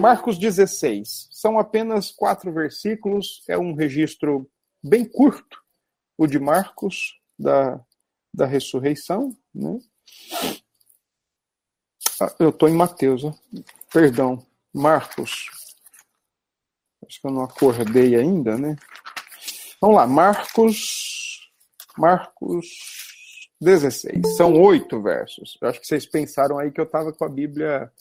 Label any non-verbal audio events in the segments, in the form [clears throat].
Marcos 16. São apenas quatro versículos, é um registro bem curto, o de Marcos, da, da ressurreição. Né? Ah, eu estou em Mateus, perdão, Marcos. Acho que eu não acordei ainda, né? Vamos lá, Marcos. Marcos 16. São oito versos. Eu acho que vocês pensaram aí que eu estava com a Bíblia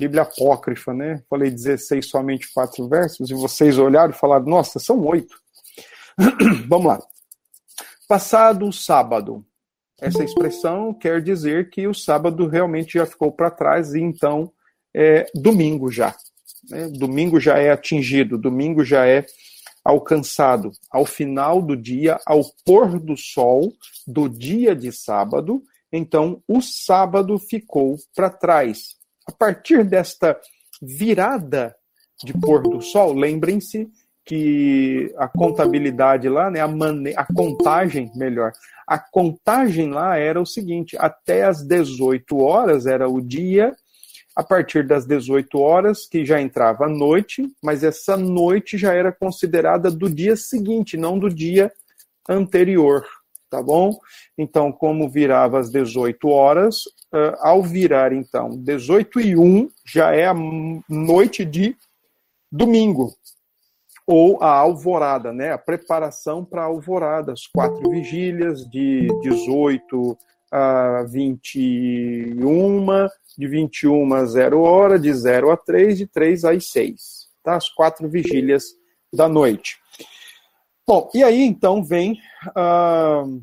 Bíblia apócrifa, né? Falei 16 somente quatro versos, e vocês olharam e falaram, nossa, são oito. [clears throat] Vamos lá. Passado o sábado. Essa expressão quer dizer que o sábado realmente já ficou para trás, e então é domingo já. Né? Domingo já é atingido, domingo já é alcançado. Ao final do dia, ao pôr do sol do dia de sábado, então o sábado ficou para trás. A partir desta virada de pôr do sol, lembrem-se que a contabilidade lá, né, a, mane a contagem, melhor, a contagem lá era o seguinte: até as 18 horas era o dia, a partir das 18 horas, que já entrava a noite, mas essa noite já era considerada do dia seguinte, não do dia anterior tá bom? Então, como virava às 18 horas, uh, ao virar, então, 18 e 1, já é a noite de domingo, ou a alvorada, né? A preparação para a alvorada, as quatro vigílias de 18 a 21, de 21 a 0 hora, de 0 a 3, de 3 às 6, tá? As quatro vigílias da noite. Bom, e aí então vem uh,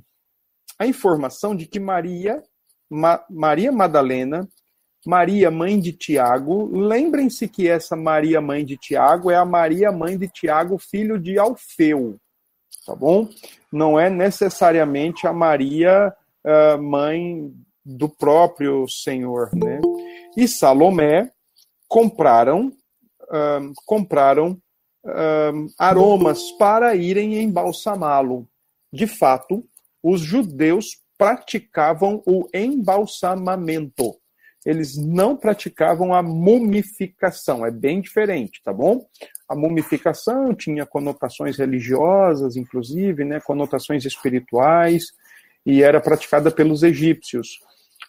a informação de que Maria, Ma, Maria Madalena, Maria mãe de Tiago, lembrem-se que essa Maria mãe de Tiago é a Maria mãe de Tiago, filho de Alfeu, tá bom? Não é necessariamente a Maria uh, mãe do próprio Senhor, né? E Salomé compraram uh, compraram uh, aromas para irem embalsamá-lo. De fato, os judeus praticavam o embalsamamento. Eles não praticavam a mumificação, é bem diferente, tá bom? A mumificação tinha conotações religiosas, inclusive, né, conotações espirituais, e era praticada pelos egípcios.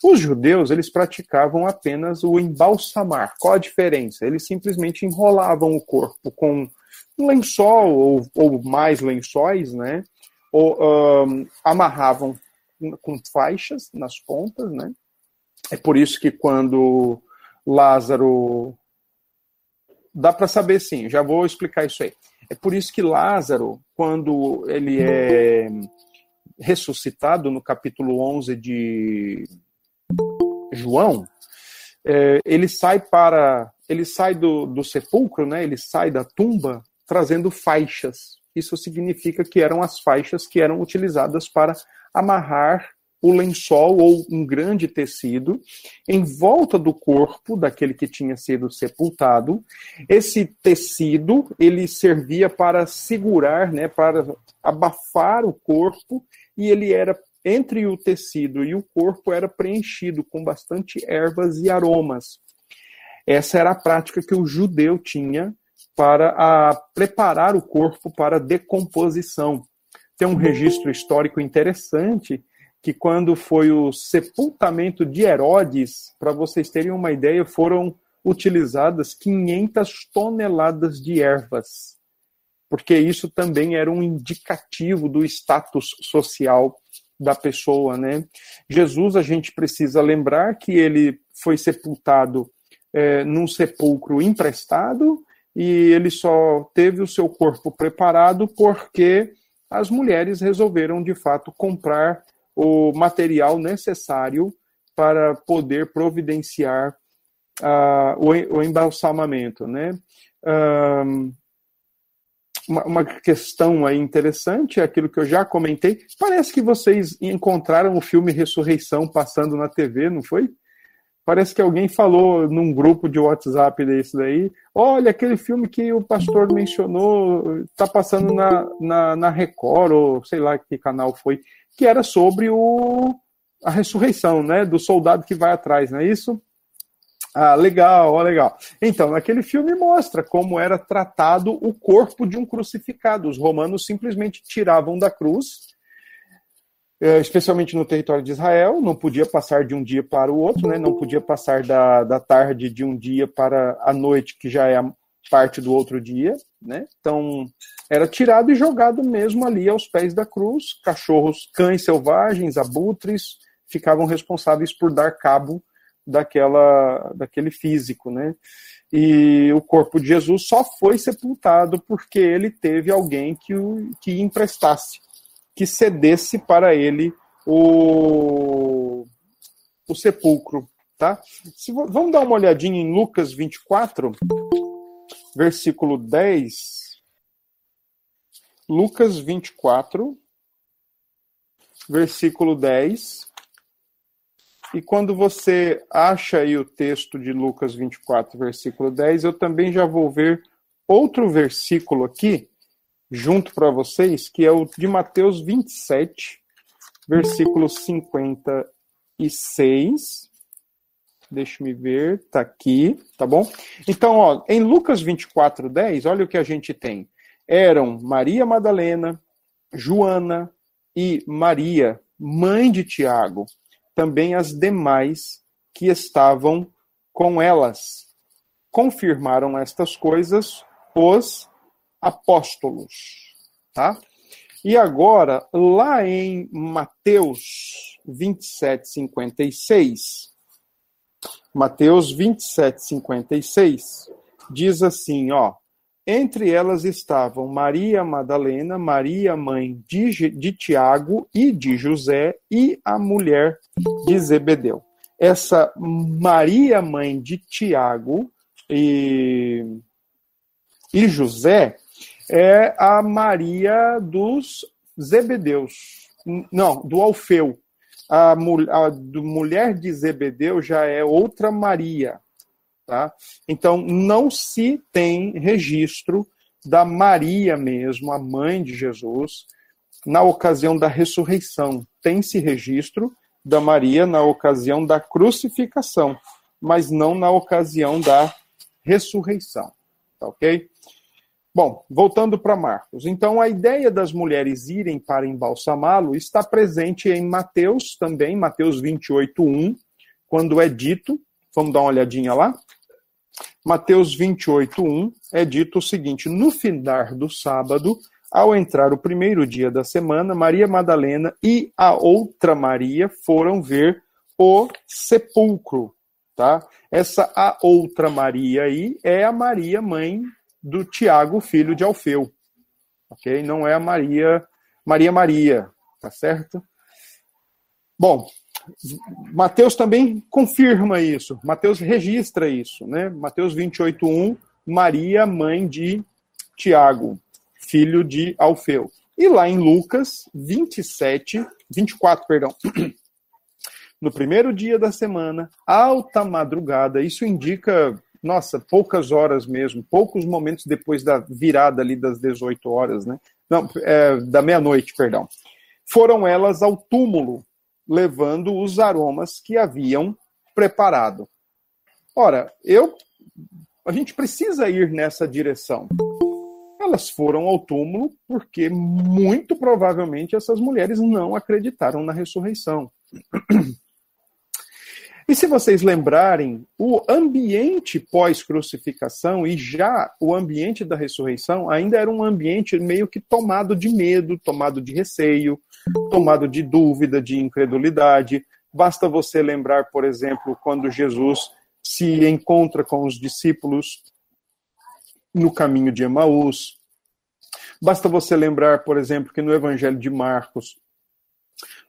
Os judeus, eles praticavam apenas o embalsamar. Qual a diferença? Eles simplesmente enrolavam o corpo com um lençol ou, ou mais lençóis, né? Ou um, amarravam com faixas nas pontas, né? É por isso que quando Lázaro dá para saber sim, já vou explicar isso aí. É por isso que Lázaro, quando ele é ressuscitado no capítulo 11 de João, é, ele sai para ele sai do, do sepulcro, né? Ele sai da tumba trazendo faixas. Isso significa que eram as faixas que eram utilizadas para amarrar o lençol ou um grande tecido em volta do corpo daquele que tinha sido sepultado. Esse tecido ele servia para segurar, né, para abafar o corpo e ele era entre o tecido e o corpo era preenchido com bastante ervas e aromas. Essa era a prática que o judeu tinha para a, preparar o corpo para decomposição. Tem um registro histórico interessante que quando foi o sepultamento de Herodes, para vocês terem uma ideia, foram utilizadas 500 toneladas de ervas, porque isso também era um indicativo do status social da pessoa, né? Jesus, a gente precisa lembrar que ele foi sepultado é, num sepulcro emprestado e ele só teve o seu corpo preparado porque as mulheres resolveram de fato comprar o material necessário para poder providenciar uh, o, o, embalsamamento, né? Um, uma, uma, questão aí interessante é aquilo que eu já comentei. Parece que vocês encontraram o filme Ressurreição passando na TV, não foi? Parece que alguém falou num grupo de WhatsApp desse daí. Olha, aquele filme que o pastor mencionou, está passando na, na, na, Record, ou sei lá que canal foi, que era sobre o, a ressurreição, né? Do soldado que vai atrás, não é isso? Ah, legal, legal. Então, naquele filme mostra como era tratado o corpo de um crucificado. Os romanos simplesmente tiravam da cruz, especialmente no território de Israel, não podia passar de um dia para o outro, né? não podia passar da, da tarde de um dia para a noite, que já é a parte do outro dia. Né? Então, era tirado e jogado mesmo ali aos pés da cruz. Cachorros, cães selvagens, abutres, ficavam responsáveis por dar cabo daquela, daquele físico, né? E o corpo de Jesus só foi sepultado porque ele teve alguém que o que emprestasse, que cedesse para ele o, o sepulcro, tá? Se, vamos dar uma olhadinha em Lucas 24, versículo 10. Lucas 24, versículo 10. E quando você acha aí o texto de Lucas 24, versículo 10, eu também já vou ver outro versículo aqui, junto para vocês, que é o de Mateus 27, versículo 56. Deixa me ver, tá aqui, tá bom? Então, ó, em Lucas 24, 10, olha o que a gente tem. Eram Maria Madalena, Joana e Maria, mãe de Tiago, também as demais que estavam com elas. Confirmaram estas coisas os apóstolos, tá? E agora, lá em Mateus 27, 56, Mateus 27, 56, diz assim, ó, entre elas estavam Maria Madalena, Maria, mãe de, de Tiago e de José, e a mulher de Zebedeu. Essa Maria, mãe de Tiago e, e José, é a Maria dos Zebedeus. Não, do Alfeu. A, a do mulher de Zebedeu já é outra Maria. Tá? Então, não se tem registro da Maria mesmo, a mãe de Jesus, na ocasião da ressurreição. Tem-se registro da Maria na ocasião da crucificação, mas não na ocasião da ressurreição. Tá ok? Bom, voltando para Marcos. Então, a ideia das mulheres irem para embalsamá-lo está presente em Mateus também, Mateus 28, 1, quando é dito, vamos dar uma olhadinha lá? Mateus 28, 1 é dito o seguinte: No findar do sábado, ao entrar o primeiro dia da semana, Maria Madalena e a outra Maria foram ver o sepulcro. Tá? Essa a outra Maria aí é a Maria, mãe do Tiago, filho de Alfeu. Ok? Não é a Maria, Maria Maria, tá certo? Bom, Mateus também confirma isso, Mateus registra isso, né? Mateus 28:1, Maria, mãe de Tiago, filho de Alfeu. E lá em Lucas 27, 24, perdão. [clears throat] No primeiro dia da semana, alta madrugada, isso indica, nossa, poucas horas mesmo, poucos momentos depois da virada ali das 18 horas, né? Não, é, da meia-noite, perdão. Foram elas ao túmulo levando os aromas que haviam preparado. Ora, eu a gente precisa ir nessa direção. Elas foram ao túmulo porque muito provavelmente essas mulheres não acreditaram na ressurreição. [clears throat] E se vocês lembrarem, o ambiente pós-crucificação e já o ambiente da ressurreição ainda era um ambiente meio que tomado de medo, tomado de receio, tomado de dúvida, de incredulidade. Basta você lembrar, por exemplo, quando Jesus se encontra com os discípulos no caminho de Emaús. Basta você lembrar, por exemplo, que no Evangelho de Marcos,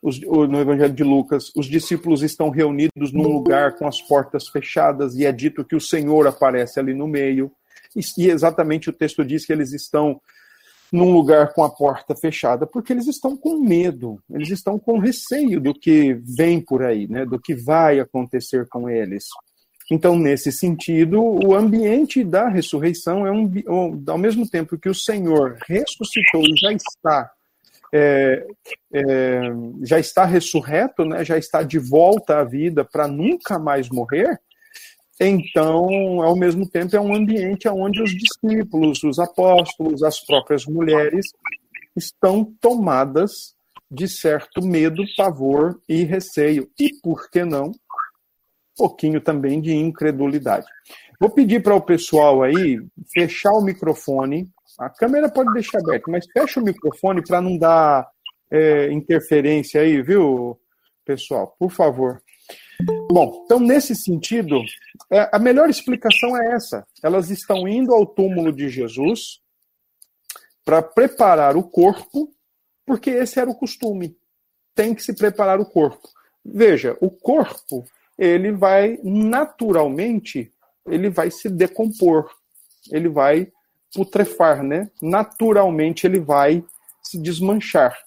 os, no Evangelho de Lucas, os discípulos estão reunidos num lugar com as portas fechadas e é dito que o Senhor aparece ali no meio. E, e exatamente o texto diz que eles estão num lugar com a porta fechada, porque eles estão com medo, eles estão com receio do que vem por aí, né, do que vai acontecer com eles. Então, nesse sentido, o ambiente da ressurreição é um, ao mesmo tempo que o Senhor ressuscitou e já está é, é, já está ressurreto, né, já está de volta à vida para nunca mais morrer, então, ao mesmo tempo, é um ambiente onde os discípulos, os apóstolos, as próprias mulheres estão tomadas de certo medo, pavor e receio. E, por que não, um pouquinho também de incredulidade. Vou pedir para o pessoal aí fechar o microfone. A câmera pode deixar aberta, mas fecha o microfone para não dar é, interferência aí, viu, pessoal? Por favor. Bom, então nesse sentido, é, a melhor explicação é essa. Elas estão indo ao túmulo de Jesus para preparar o corpo, porque esse era o costume. Tem que se preparar o corpo. Veja, o corpo, ele vai naturalmente, ele vai se decompor, ele vai putrefar, né? Naturalmente ele vai se desmanchar.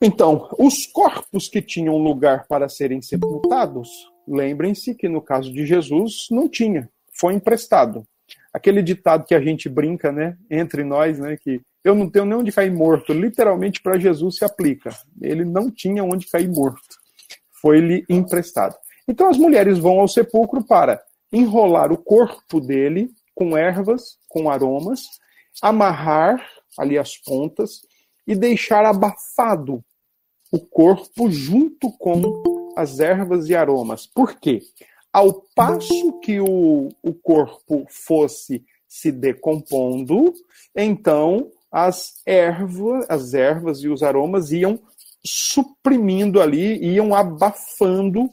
Então, os corpos que tinham lugar para serem sepultados, lembrem-se que no caso de Jesus não tinha, foi emprestado. Aquele ditado que a gente brinca, né, entre nós, né, que eu não tenho nem onde cair morto, literalmente para Jesus se aplica. Ele não tinha onde cair morto. Foi-lhe emprestado. Então as mulheres vão ao sepulcro para enrolar o corpo dele com ervas, com aromas, amarrar ali as pontas e deixar abafado o corpo junto com as ervas e aromas. Por quê? Ao passo que o, o corpo fosse se decompondo, então as ervas, as ervas e os aromas iam suprimindo ali, iam abafando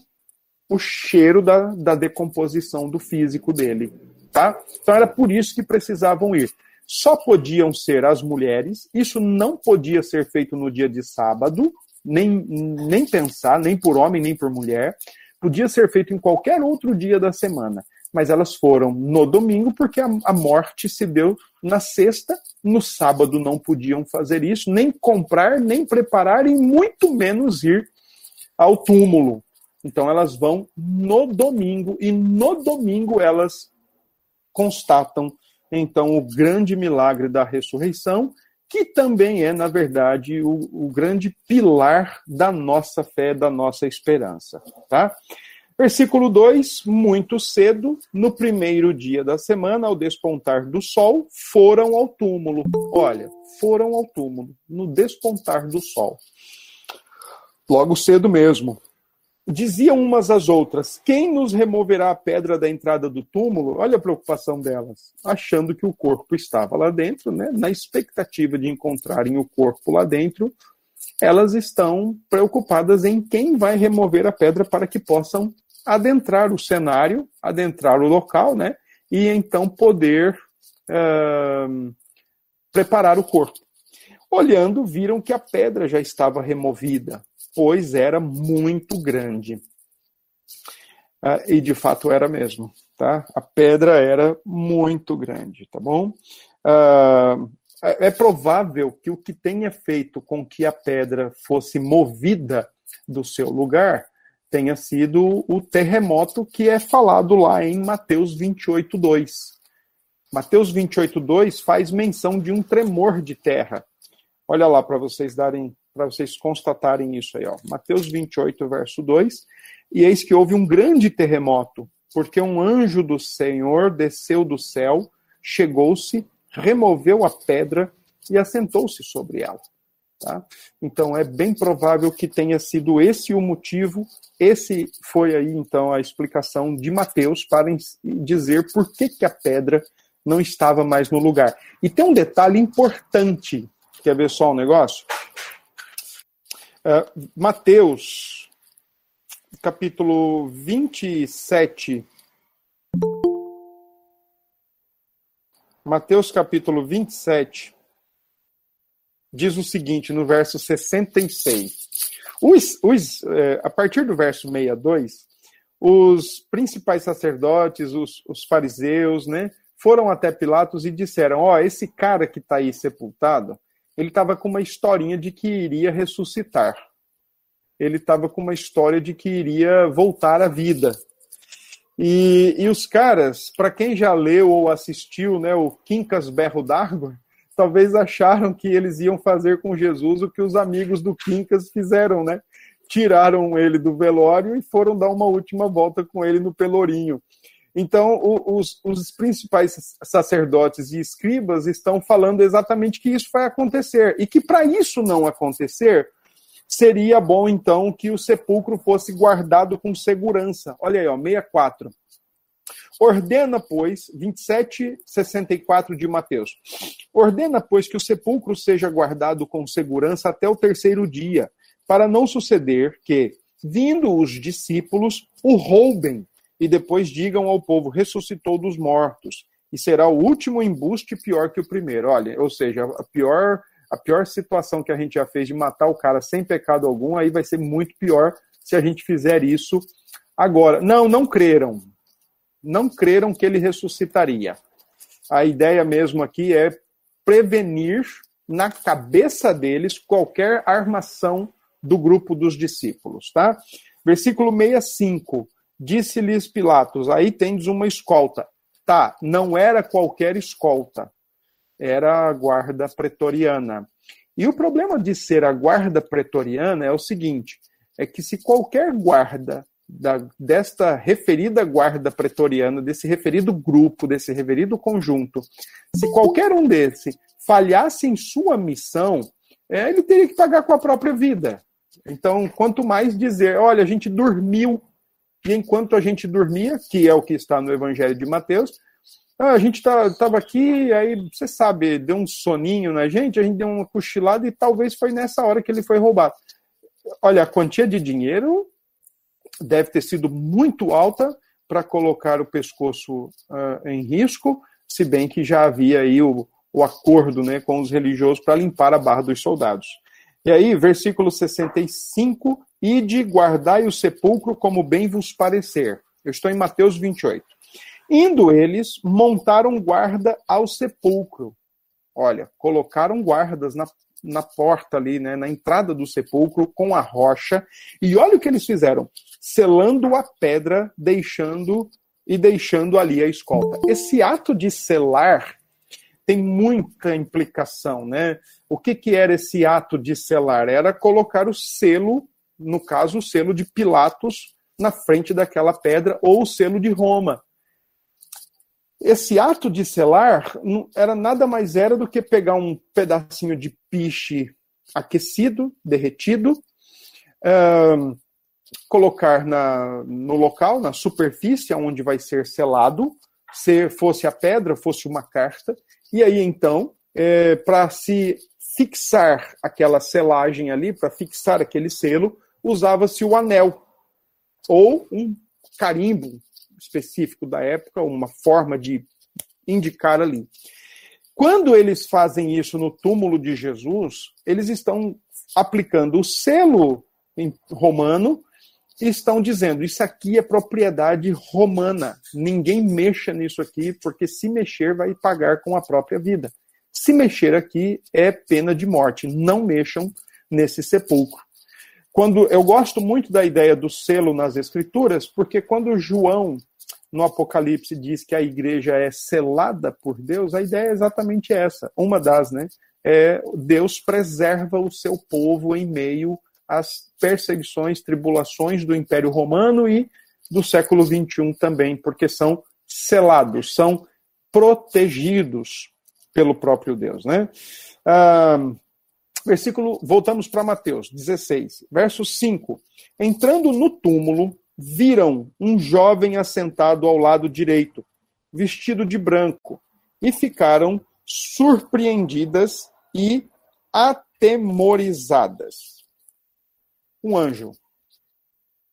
o cheiro da, da decomposição do físico dele. Tá? Então era por isso que precisavam ir. Só podiam ser as mulheres, isso não podia ser feito no dia de sábado, nem, nem pensar, nem por homem, nem por mulher. Podia ser feito em qualquer outro dia da semana, mas elas foram no domingo porque a, a morte se deu na sexta. No sábado não podiam fazer isso, nem comprar, nem preparar e muito menos ir ao túmulo. Então elas vão no domingo e no domingo elas constatam então o grande milagre da ressurreição que também é, na verdade, o, o, grande pilar da nossa fé, da nossa esperança. Tá? Versículo 2: Muito cedo, no primeiro dia da semana, ao despontar do sol, foram ao túmulo. Olha, foram ao túmulo, no despontar do sol. Logo cedo mesmo, diziam umas às outras: Quem nos removerá a pedra da entrada do túmulo? Olha a preocupação delas, achando que o corpo estava lá dentro, né? na expectativa de encontrarem o corpo lá dentro, elas estão preocupadas em quem vai remover a pedra para que possam adentrar o cenário, adentrar o local, né? E então poder uh, preparar o corpo. Olhando, viram que a pedra já estava removida pois era muito grande. Ah, e de fato era mesmo, tá? A pedra era muito grande, tá bom? Ah, é, é provável que o que tenha feito com que a pedra fosse movida do seu lugar tenha sido o terremoto que é falado lá em Mateus 28, 2. Mateus 28, 2 faz menção de um tremor de terra. Olha lá para vocês darem para vocês constatarem isso aí, ó. Mateus 28, verso 2. E eis que houve um grande terremoto, porque um anjo do Senhor desceu do céu, chegou-se, removeu a pedra e assentou-se sobre ela. Tá? Então é bem provável que tenha sido esse o motivo, esse foi aí então a explicação de Mateus para dizer por que, que a pedra não estava mais no lugar. E tem um detalhe importante, quer ver só um negócio? Uh, Mateus, capítulo 27. Mateus, capítulo 27, diz o seguinte, no verso 66. Os, os, eh, a partir do verso 62, os principais sacerdotes, os, os fariseus, né, foram até Pilatos e disseram: Ó, oh, esse cara que está aí sepultado, ele estava com uma historinha de que iria ressuscitar. Ele estava com uma história de que iria voltar à vida. E, e os caras, para quem já leu ou assistiu né, o Quincas Berro d'Água, talvez acharam que eles iam fazer com Jesus o que os amigos do Quincas fizeram, né? tiraram ele do velório e foram dar uma última volta com ele no pelourinho. Então, os, os, principais sacerdotes e escribas estão falando exatamente que isso vai acontecer e que para isso não acontecer, seria bom então que o sepulcro fosse guardado com segurança. Olha aí, ó, 64. Ordena, pois, 27, 64 de Mateus. Ordena, pois, que o sepulcro seja guardado com segurança até o terceiro dia, para não suceder que, vindo os discípulos, o roubem e depois digam ao povo: ressuscitou dos mortos. E será o último embuste pior que o primeiro. Olha, ou seja, a pior, a pior situação que a gente já fez de matar o cara sem pecado algum, aí vai ser muito pior se a gente fizer isso agora. Não, não creram não creram que ele ressuscitaria. A ideia mesmo aqui é prevenir na cabeça deles qualquer armação do grupo dos discípulos, tá? Versículo 65. Disse-lhes Pilatos: Aí tendes uma escolta. Tá, não era qualquer escolta, era a guarda pretoriana. E o problema de ser a guarda pretoriana é o seguinte: é que se qualquer guarda da, desta referida guarda pretoriana, desse referido grupo, desse referido conjunto, se qualquer um desse falhasse em sua missão, é, ele teria que pagar com a própria vida. Então, quanto mais dizer, olha, a gente dormiu, e enquanto a gente dormia, que é o que está no Evangelho de Mateus, ah, a gente estava tá, aqui, aí você sabe, deu um soninho na gente, a gente deu uma cochilada e talvez foi nessa hora que ele foi roubado. Olha, a quantia de dinheiro deve ter sido muito alta para colocar o pescoço uh, em risco, se bem que já havia aí o, o acordo né, com os religiosos para limpar a barra dos soldados. E aí, versículo 65, e de guardai o sepulcro como bem vos parecer. Eu estou em Mateus 28. Indo eles, montaram guarda ao sepulcro. Olha, colocaram guardas na, na porta ali, né, na entrada do sepulcro, com a rocha. E olha o que eles fizeram: selando a pedra, deixando e deixando ali a escolta. Esse ato de selar tem muita implicação, né? O que, que era esse ato de selar? Era colocar o selo, no caso, o selo de Pilatos na frente daquela pedra, ou o selo de Roma. Esse ato de selar era nada mais era do que pegar um pedacinho de piche aquecido, derretido, uh, colocar na, no local, na superfície onde vai ser selado, se fosse a pedra, fosse uma carta, e aí então, é, para se fixar aquela selagem ali, para fixar aquele selo, usava-se o anel ou um carimbo específico da época, uma forma de indicar ali. Quando eles fazem isso no túmulo de Jesus, eles estão aplicando o selo romano estão dizendo: isso aqui é propriedade romana. Ninguém mexa nisso aqui, porque se mexer vai pagar com a própria vida. Se mexer aqui é pena de morte. Não mexam nesse sepulcro. Quando eu gosto muito da ideia do selo nas escrituras, porque quando João no Apocalipse diz que a igreja é selada por Deus, a ideia é exatamente essa. Uma das, né? É Deus preserva o seu povo em meio as perseguições, tribulações do Império Romano e do século XXI também, porque são selados, são protegidos pelo próprio Deus, né? Ah, versículo, voltamos para Mateus 16, verso 5. Entrando no túmulo, viram um jovem assentado ao lado direito, vestido de branco, e ficaram surpreendidas e atemorizadas um anjo.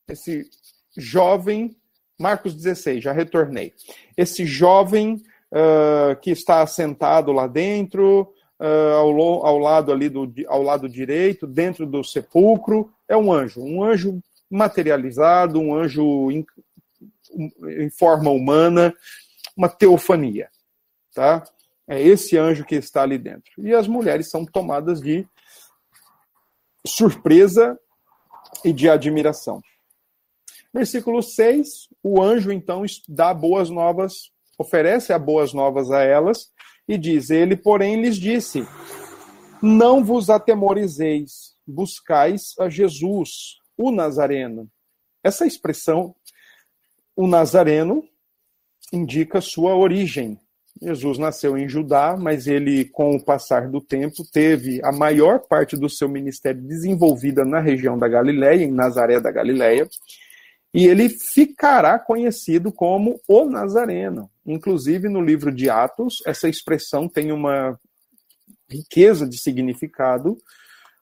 Esse jovem, Marcos 16, já retornei. Esse jovem uh, que está sentado lá dentro, uh, ao, ao, lado ali do, ao lado direito, dentro do sepulcro, é um anjo, um anjo materializado, um anjo em, em forma humana, uma teofania, tá? É esse anjo que está ali dentro. E as mulheres são tomadas de surpresa e de admiração. Versículo 6, o anjo então dá boas novas, oferece a boas novas a elas e diz: Ele, porém, lhes disse: Não vos atemorizeis, buscais a Jesus, o Nazareno. Essa expressão, o Nazareno, indica sua origem. Jesus nasceu em Judá, mas ele, com o passar do tempo, teve a maior parte do seu ministério desenvolvida na região da Galileia, em Nazaré da Galileia, e ele ficará conhecido como o Nazareno. Inclusive, no livro de Atos, essa expressão tem uma riqueza de significado,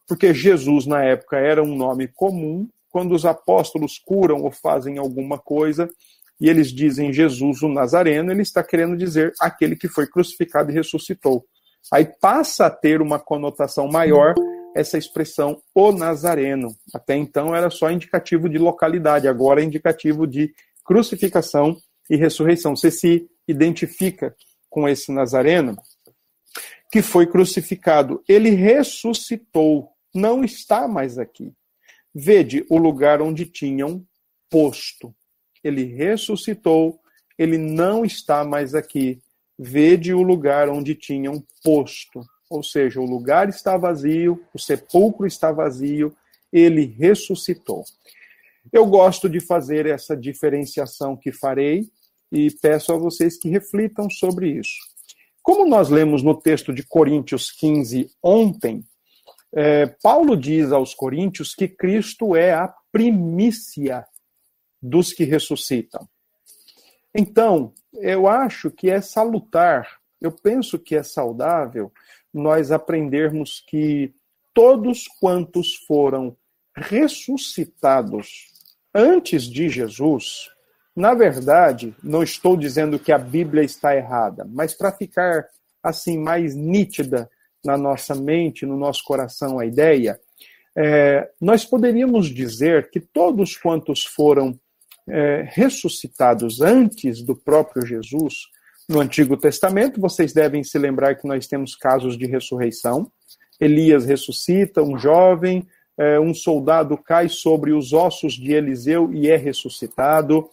porque Jesus, na época, era um nome comum. Quando os apóstolos curam ou fazem alguma coisa, e eles dizem Jesus o Nazareno, ele está querendo dizer aquele que foi crucificado e ressuscitou. Aí passa a ter uma conotação maior essa expressão o Nazareno. Até então era só indicativo de localidade, agora é indicativo de crucificação e ressurreição. Você se identifica com esse Nazareno que foi crucificado. Ele ressuscitou, não está mais aqui. Vede o lugar onde tinham posto ele ressuscitou, ele não está mais aqui. Vede o lugar onde tinham posto. Ou seja, o lugar está vazio, o sepulcro está vazio, ele ressuscitou. Eu gosto de fazer essa diferenciação que farei e peço a vocês que reflitam sobre isso. Como nós lemos no texto de Coríntios 15 ontem, é, Paulo diz aos Coríntios que Cristo é a primícia dos que ressuscitam. Então, eu acho que é salutar, eu penso que é saudável nós aprendermos que todos quantos foram ressuscitados antes de Jesus, na verdade, não estou dizendo que a Bíblia está errada, mas para ficar assim mais nítida na nossa mente, no nosso coração a ideia, é, nós poderíamos dizer que todos quantos foram é, ressuscitados antes do próprio Jesus, no Antigo Testamento, vocês devem se lembrar que nós temos casos de ressurreição. Elias ressuscita, um jovem, é, um soldado cai sobre os ossos de Eliseu e é ressuscitado.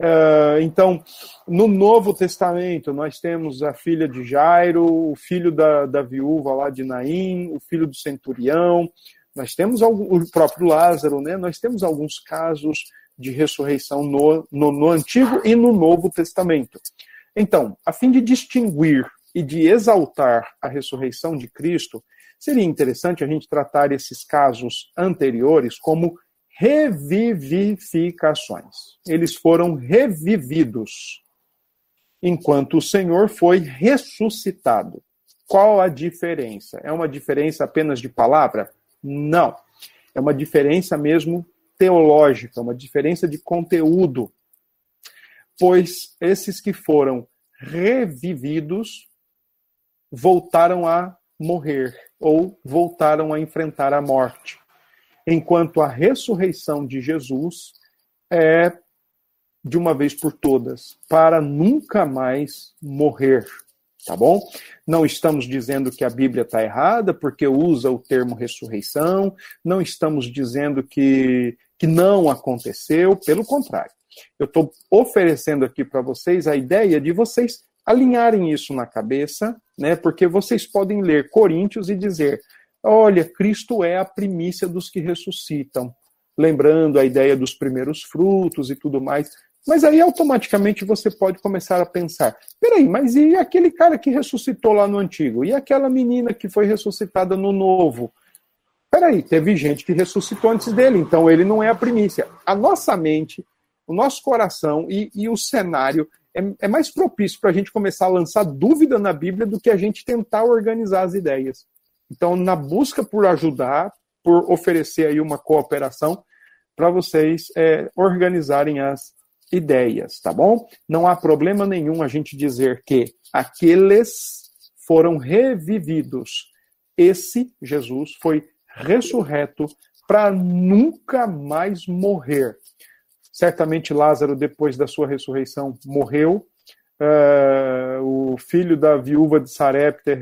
É, então, no Novo Testamento, nós temos a filha de Jairo, o filho da, da viúva lá de Naim, o filho do centurião, nós temos o próprio Lázaro, né? nós temos alguns casos de ressurreição no, no, no Antigo e no Novo Testamento. Então, a fim de distinguir e de exaltar a ressurreição de Cristo, seria interessante a gente tratar esses casos anteriores como revivificações. Eles foram revividos, enquanto o Senhor foi ressuscitado. Qual a diferença? É uma diferença apenas de palavra? Não. É uma diferença mesmo teológica, uma diferença de conteúdo, pois esses que foram revividos voltaram a morrer ou voltaram a enfrentar a morte, enquanto a ressurreição de Jesus é de uma vez por todas, para nunca mais morrer tá bom? Não estamos dizendo que a Bíblia está errada porque usa o termo ressurreição, não estamos dizendo que, que não aconteceu, pelo contrário. Eu estou oferecendo aqui para vocês a ideia de vocês alinharem isso na cabeça, né? Porque vocês podem ler Coríntios e dizer: olha, Cristo é a primícia dos que ressuscitam. Lembrando a ideia dos primeiros frutos e tudo mais. Mas aí automaticamente você pode começar a pensar: peraí, mas e aquele cara que ressuscitou lá no antigo? E aquela menina que foi ressuscitada no novo? Peraí, teve gente que ressuscitou antes dele, então ele não é a primícia. A nossa mente, o nosso coração e, e o cenário é, é mais propício para a gente começar a lançar dúvida na Bíblia do que a gente tentar organizar as ideias. Então, na busca por ajudar, por oferecer aí uma cooperação, para vocês é, organizarem as ideias, tá bom? Não há problema nenhum a gente dizer que aqueles foram revividos. Esse Jesus foi ressurreto para nunca mais morrer. Certamente Lázaro, depois da sua ressurreição, morreu. Uh, o filho da viúva de Sarepta,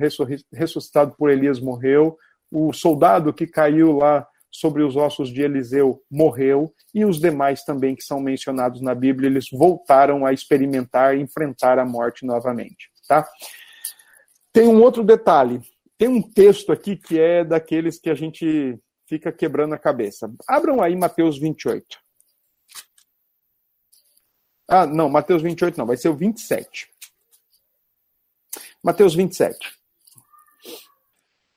ressuscitado por Elias, morreu. O soldado que caiu lá sobre os ossos de Eliseu morreu, e os demais também que são mencionados na Bíblia, eles voltaram a experimentar enfrentar a morte novamente. Tá? Tem um outro detalhe. Tem um texto aqui que é daqueles que a gente fica quebrando a cabeça. Abram aí Mateus 28. Ah, não, Mateus 28 não, vai ser o 27. Mateus 27.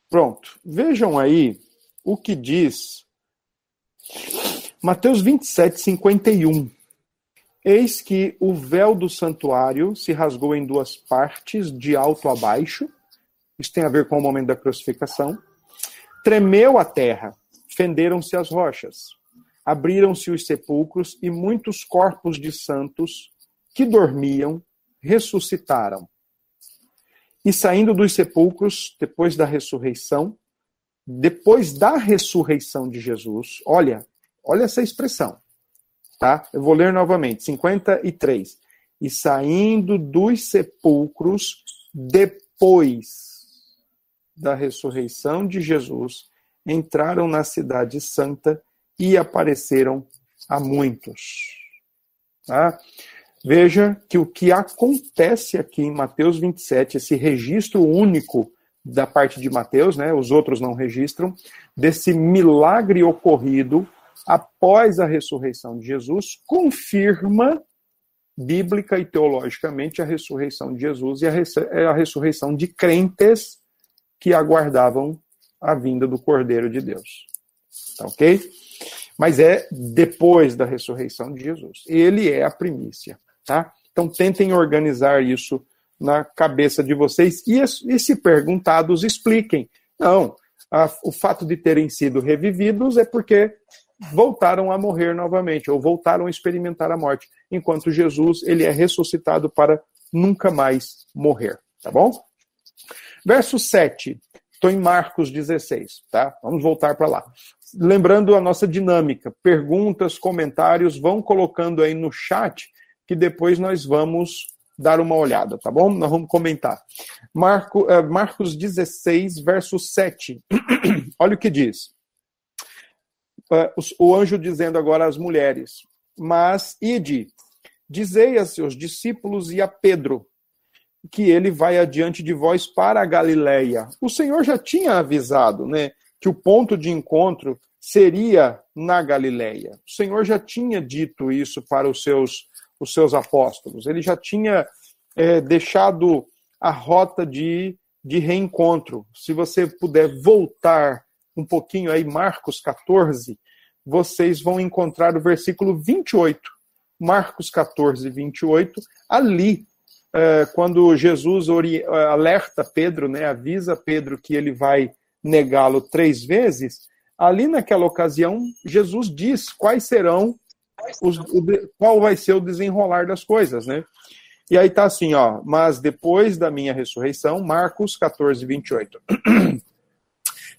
Pronto. Vejam aí o que diz Mateus 27, 51. Eis que o véu do santuário se rasgou em duas partes, de alto a baixo. Isso tem a ver com o momento da crucificação. Tremeu a terra, fenderam-se as rochas, abriram-se os sepulcros e muitos corpos de santos que dormiam ressuscitaram. E saindo dos sepulcros, depois da ressurreição, depois da ressurreição de Jesus, olha, olha essa expressão, tá? Eu vou ler novamente, 53. E saindo dos sepulcros, depois da ressurreição de Jesus, entraram na cidade santa e apareceram a muitos. Tá? Veja que o que acontece aqui em Mateus 27, esse registro único da parte de Mateus, né, os outros não registram, desse milagre ocorrido após a ressurreição de Jesus, confirma bíblica e teologicamente a ressurreição de Jesus e a, é a ressurreição de crentes que aguardavam a vinda do Cordeiro de Deus. Tá ok? Mas é depois da ressurreição de Jesus. Ele é a primícia. Tá? Então tentem organizar isso na cabeça de vocês e, e se perguntados, expliquem. Não, a, o fato de terem sido revividos é porque voltaram a morrer novamente, ou voltaram a experimentar a morte, enquanto Jesus ele é ressuscitado para nunca mais morrer, tá bom? Verso 7, estou em Marcos 16, tá? Vamos voltar para lá. Lembrando a nossa dinâmica, perguntas, comentários, vão colocando aí no chat que depois nós vamos dar uma olhada, tá bom? Nós vamos comentar. Marco, uh, Marcos 16, verso 7. [clears throat] Olha o que diz. Uh, o anjo dizendo agora às mulheres: Mas ide, dizei a seus discípulos e a Pedro que ele vai adiante de vós para a Galileia. O Senhor já tinha avisado, né, que o ponto de encontro seria na Galileia. O Senhor já tinha dito isso para os seus os seus apóstolos. Ele já tinha é, deixado a rota de, de reencontro. Se você puder voltar um pouquinho aí, Marcos 14, vocês vão encontrar o versículo 28. Marcos 14, 28. Ali, é, quando Jesus ori, alerta Pedro, né, avisa Pedro que ele vai negá-lo três vezes, ali naquela ocasião, Jesus diz quais serão os, o, qual vai ser o desenrolar das coisas, né? E aí tá assim, ó, mas depois da minha ressurreição, Marcos 14, 28. [clears throat]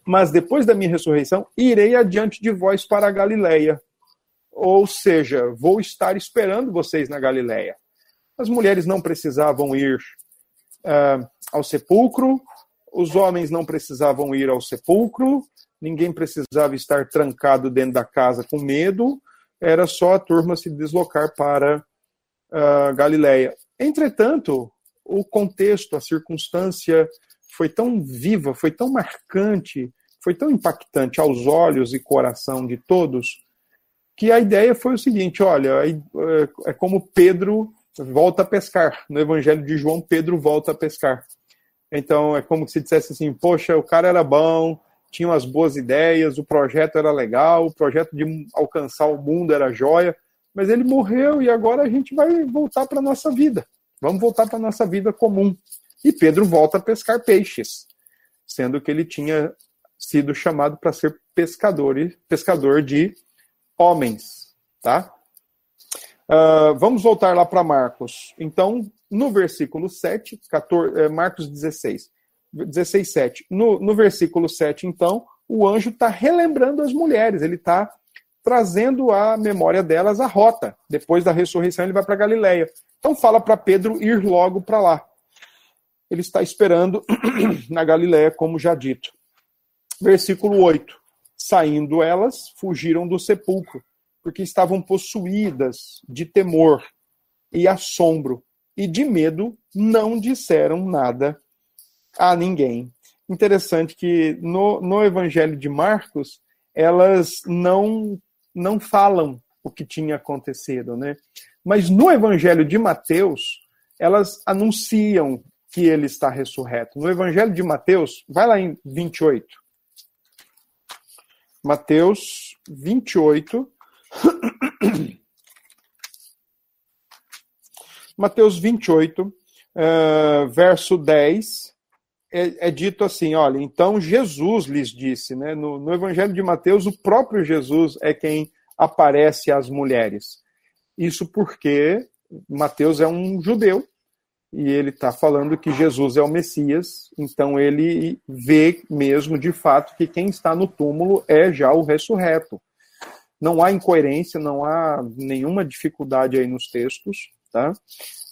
mas depois da minha ressurreição, irei adiante de vós para a Galileia. Ou seja, vou estar esperando vocês na Galileia. As mulheres não precisavam ir uh, ao sepulcro, os homens não precisavam ir ao sepulcro, ninguém precisava estar trancado dentro da casa com medo, era só a turma se deslocar para uh, Galiléia. Entretanto, o contexto, a circunstância foi tão viva, foi tão marcante, foi tão impactante aos olhos e coração de todos, que a ideia foi o seguinte: olha, é, é como Pedro volta a pescar. No Evangelho de João, Pedro volta a pescar. Então é como se dissesse assim: poxa, o cara era bom, tinham as boas ideias, o projeto era legal, o projeto de alcançar o mundo era joia, mas ele morreu e agora a gente vai voltar para a nossa vida. Vamos voltar para a nossa vida comum. E Pedro volta a pescar peixes, sendo que ele tinha sido chamado para ser pescador, pescador de homens. Tá? Uh, vamos voltar lá para Marcos. Então, no versículo 7, 14, eh, Marcos 16. 16, 7. No, no versículo 7, então, o anjo está relembrando as mulheres, ele está trazendo à memória delas a rota. Depois da ressurreição, ele vai para Galiléia. Então, fala para Pedro ir logo para lá. Ele está esperando [clears throat] na Galiléia, como já dito. Versículo 8. Saindo elas, fugiram do sepulcro, porque estavam possuídas de temor e assombro, e de medo não disseram nada a ninguém. Interessante que no, no Evangelho de Marcos, elas não não falam o que tinha acontecido, né? Mas no Evangelho de Mateus, elas anunciam que ele está ressurreto. No Evangelho de Mateus, vai lá em 28. Mateus 28. [coughs] Mateus 28, uh, verso 10, é, é, dito assim: olha, então Jesus lhes disse, né? No, no Evangelho de Mateus, o próprio Jesus é quem aparece às mulheres. Isso porque Mateus é um judeu e ele está falando que Jesus é o Messias, então ele vê mesmo de fato que quem está no túmulo é já o ressurreto. Não há incoerência, não há nenhuma dificuldade aí nos textos. Tá?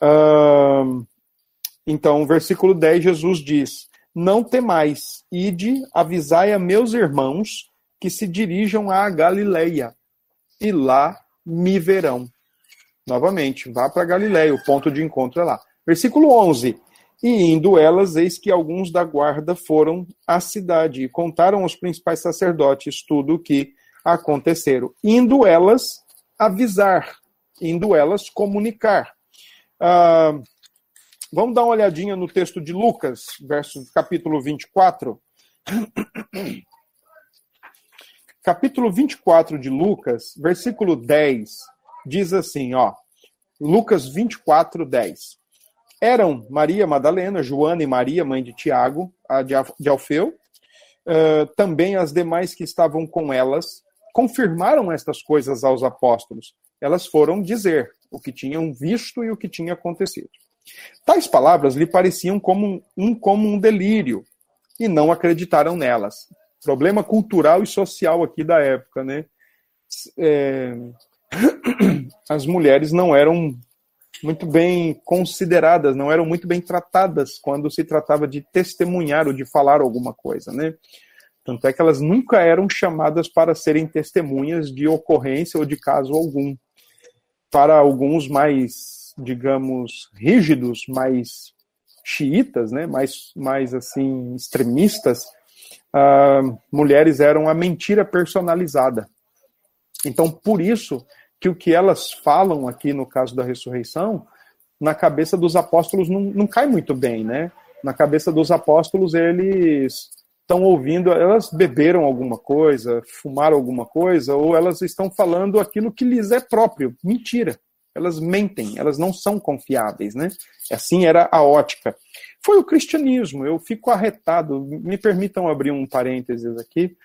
Uh, então, versículo 10, Jesus diz: Não temais, ide, avisai a meus irmãos que se dirijam à Galileia, e lá me verão. Novamente, vá para Galileia, o ponto de encontro é lá. Versículo 11. E indo elas, eis que alguns da guarda foram à cidade e contaram aos principais sacerdotes tudo o que aconteceram. Indo elas avisar, indo elas comunicar. Ah, vamos dar uma olhadinha no texto de Lucas, verso, capítulo 24. [clears throat] capítulo 24 de Lucas, versículo 10, diz assim, ó. Lucas 24, 10 eram Maria Madalena, Joana e Maria, mãe de Tiago, a de Alfeu, uh, também as demais que estavam com elas, confirmaram estas coisas aos apóstolos. Elas foram dizer o que tinham visto e o que tinha acontecido. Tais palavras lhe pareciam como um, como um delírio e não acreditaram nelas. Problema cultural e social aqui da época, né? É... [clears throat] As mulheres não eram muito bem consideradas, não eram muito bem tratadas quando se tratava de testemunhar ou de falar alguma coisa, né? Tanto é que elas nunca eram chamadas para serem testemunhas de ocorrência ou de caso algum. Para alguns mais, digamos, rígidos, mais xiitas, né, mais, mais assim, extremistas, uh, mulheres eram a mentira personalizada. Então, por isso, que o que elas falam aqui no caso da ressurreição, na cabeça dos apóstolos não, não cai muito bem, né? Na cabeça dos apóstolos, eles estão ouvindo, elas beberam alguma coisa, fumaram alguma coisa, ou elas estão falando aquilo que lhes é próprio. Mentira. Elas mentem, elas não são confiáveis, né? Assim era a ótica. Foi o cristianismo. Eu fico arretado. Me permitam abrir um parênteses aqui.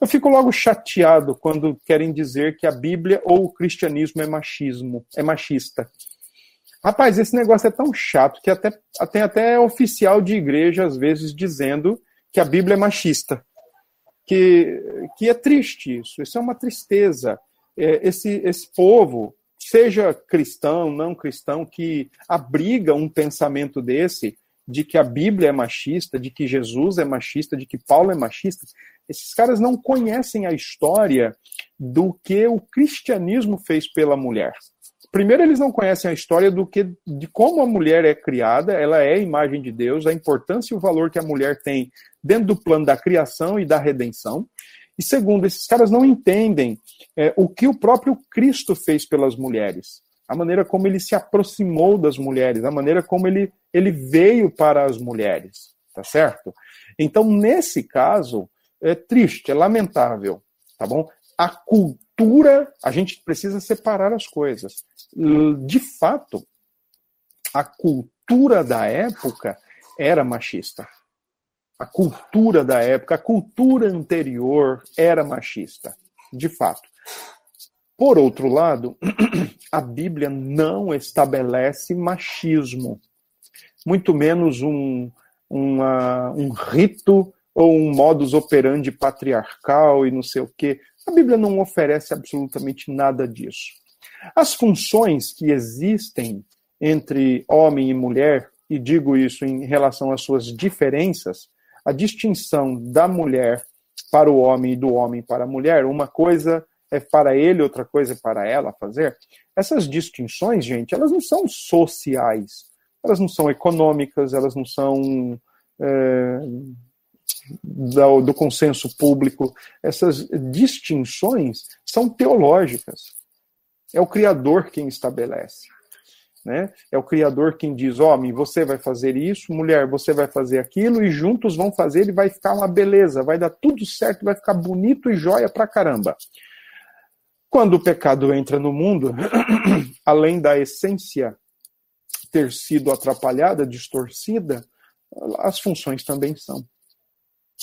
Eu fico logo chateado quando querem dizer que a Bíblia ou o cristianismo é machismo, é machista. Rapaz, esse negócio é tão chato que até, tem até oficial de igreja, às vezes, dizendo que a Bíblia é machista. Que, que é triste isso, isso é uma tristeza. É, esse, esse povo, seja cristão, não cristão, que abriga um pensamento desse, de que a Bíblia é machista, de que Jesus é machista, de que Paulo é machista, esses caras não conhecem a história do que o cristianismo fez pela mulher. Primeiro, eles não conhecem a história do que de como a mulher é criada, ela é a imagem de Deus, a importância e o valor que a mulher tem dentro do plano da criação e da redenção. E segundo, esses caras não entendem é, o que o próprio Cristo fez pelas mulheres, a maneira como ele se aproximou das mulheres, a maneira como ele, ele veio para as mulheres, tá certo? Então, nesse caso, é triste, é lamentável, tá bom? A cultura, a gente precisa separar as coisas. De fato, a cultura da época era machista. A cultura da época, a cultura anterior era machista, de fato. Por outro lado, [clears throat] a Bíblia não estabelece machismo, muito menos um, uma, um rito ou um modus operandi patriarcal e não sei o quê. A Bíblia não oferece absolutamente nada disso. As funções que existem entre homem e mulher, e digo isso em relação às suas diferenças, a distinção da mulher para o homem e do homem para a mulher, uma coisa é para ele, outra coisa é para ela fazer. Essas distinções, gente, elas não são sociais, elas não são econômicas, elas não são é, do, do consenso público, essas distinções são teológicas. É o Criador quem estabelece. Né? É o Criador quem diz: homem, você vai fazer isso, mulher, você vai fazer aquilo, e juntos vão fazer, e vai ficar uma beleza, vai dar tudo certo, vai ficar bonito e joia pra caramba. Quando o pecado entra no mundo, [clears throat] além da essência ter sido atrapalhada, distorcida, as funções também são.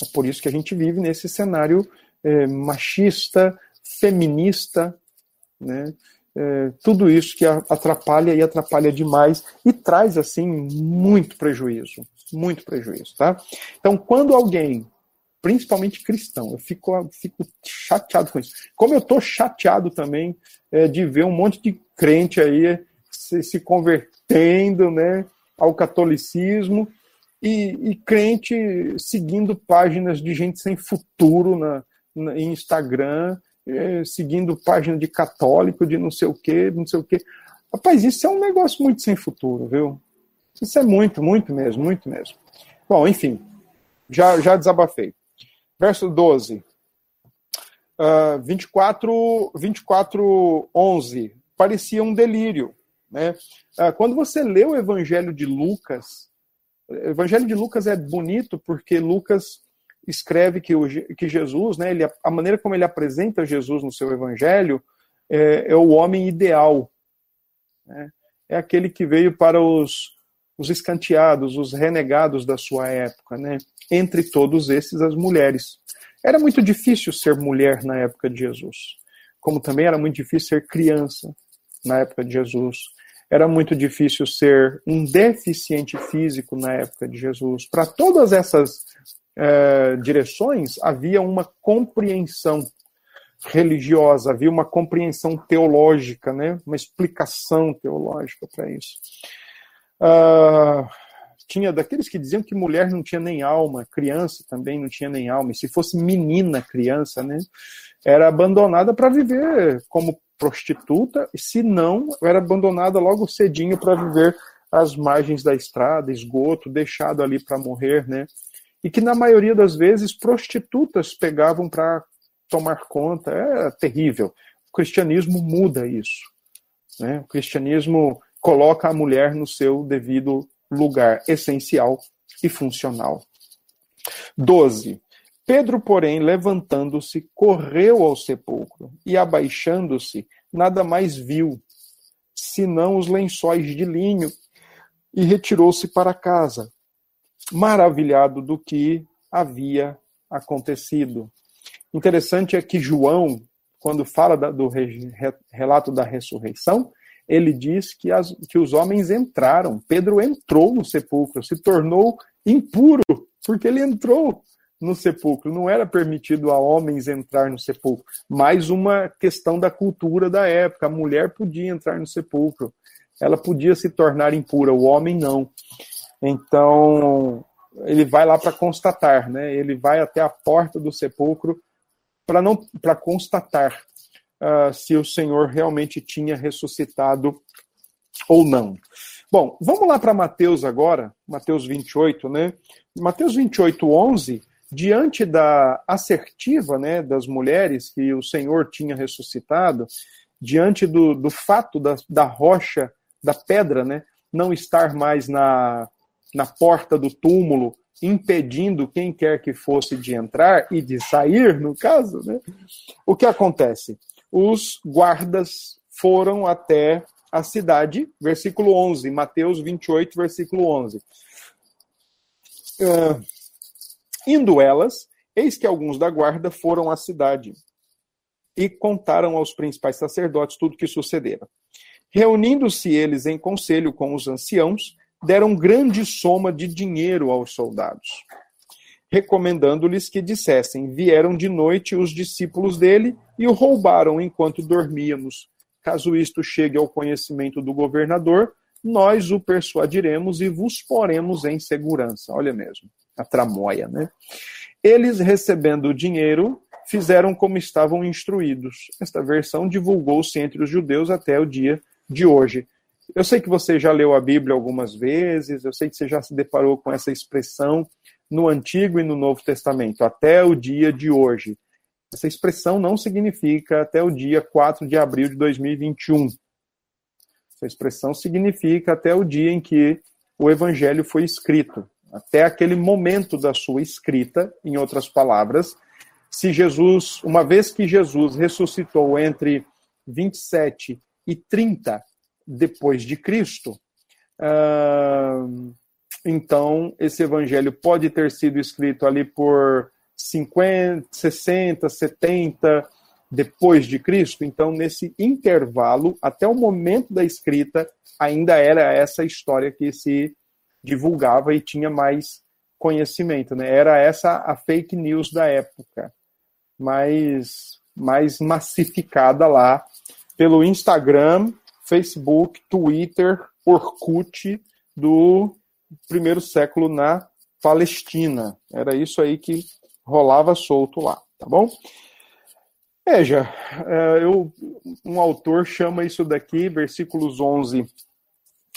É por isso que a gente vive nesse cenário é, machista, feminista, né? É, tudo isso que atrapalha e atrapalha demais e traz assim muito prejuízo, muito prejuízo, tá? Então, quando alguém, principalmente cristão, eu fico, fico chateado com isso. Como eu tô chateado também é, de ver um monte de crente aí se, se convertendo, né, ao catolicismo e, e, crente seguindo páginas de gente sem futuro na, na em Instagram é, seguindo página de católico, de não sei o quê, não sei o quê. Rapaz, isso é um negócio muito sem futuro, viu? Isso é muito, muito mesmo, muito mesmo. Bom, enfim, já, já desabafei. Verso 12. Uh, 24, 24, 11. Parecia um delírio. Né? Uh, quando você lê o Evangelho de Lucas, o Evangelho de Lucas é bonito porque Lucas escreve que, o, que Jesus, né, ele, a maneira como ele apresenta Jesus no seu evangelho, é, é o homem ideal. Né? É aquele que veio para os, os escanteados, os renegados da sua época. Né? Entre todos esses, as mulheres. Era muito difícil ser mulher na época de Jesus, como também era muito difícil ser criança na época de Jesus. Era muito difícil ser um deficiente físico na época de Jesus. Para todas essas é, direções, havia uma compreensão religiosa, havia uma compreensão teológica, né? uma explicação teológica para isso. Uh, tinha daqueles que diziam que mulher não tinha nem alma, criança também não tinha nem alma, e se fosse menina criança, né, era abandonada para viver como prostituta, e se não, era abandonada logo cedinho para viver às margens da estrada, esgoto, deixado ali para morrer, né? E que na maioria das vezes prostitutas pegavam para tomar conta. É terrível. O cristianismo muda isso. Né? O cristianismo coloca a mulher no seu devido lugar essencial e funcional. 12. Pedro, porém, levantando-se, correu ao sepulcro e, abaixando-se, nada mais viu, senão os lençóis de linho, e retirou-se para casa, maravilhado do que havia acontecido. Interessante é que João, quando fala do relato da ressurreição, ele diz que, as, que os homens entraram. Pedro entrou no sepulcro, se tornou impuro, porque ele entrou no sepulcro. Não era permitido a homens entrar no sepulcro. Mais uma questão da cultura da época. A mulher podia entrar no sepulcro. Ela podia se tornar impura, o homem não. Então, ele vai lá para constatar, né? Ele vai até a porta do sepulcro para não para constatar uh, se o Senhor realmente tinha ressuscitado ou não. Bom, vamos lá para Mateus agora, Mateus 28, né? Mateus 28, 11, diante da assertiva né, das mulheres que o Senhor tinha ressuscitado, diante do, do fato da, da rocha, da pedra, né, não estar mais na, na porta do túmulo, impedindo quem quer que fosse de entrar e de sair, no caso, né? o que acontece? Os guardas foram até a cidade, versículo 11, Mateus 28, versículo 11. Uh, indo elas, eis que alguns da guarda foram à cidade e contaram aos principais sacerdotes tudo o que sucedera. Reunindo-se eles em conselho com os anciãos, deram grande soma de dinheiro aos soldados, recomendando-lhes que dissessem: Vieram de noite os discípulos dele e o roubaram enquanto dormíamos. Caso isto chegue ao conhecimento do governador, nós o persuadiremos e vos poremos em segurança. Olha mesmo, a tramóia, né? Eles, recebendo o dinheiro, fizeram como estavam instruídos. Esta versão divulgou-se entre os judeus até o dia de hoje. Eu sei que você já leu a Bíblia algumas vezes, eu sei que você já se deparou com essa expressão, no Antigo e no Novo Testamento, até o dia de hoje. Essa expressão não significa até o dia 4 de abril de 2021. Essa expressão significa até o dia em que o evangelho foi escrito. Até aquele momento da sua escrita, em outras palavras, se Jesus, uma vez que Jesus ressuscitou entre 27 e 30 depois de Cristo, então esse evangelho pode ter sido escrito ali por 50, 60, 70 depois de Cristo. Então, nesse intervalo, até o momento da escrita, ainda era essa história que se divulgava e tinha mais conhecimento, né? Era essa a fake news da época, mais mais massificada lá pelo Instagram, Facebook, Twitter, Orkut do primeiro século na Palestina. Era isso aí que rolava solto lá, tá bom? Veja, é, eu, um autor chama isso daqui, versículos 11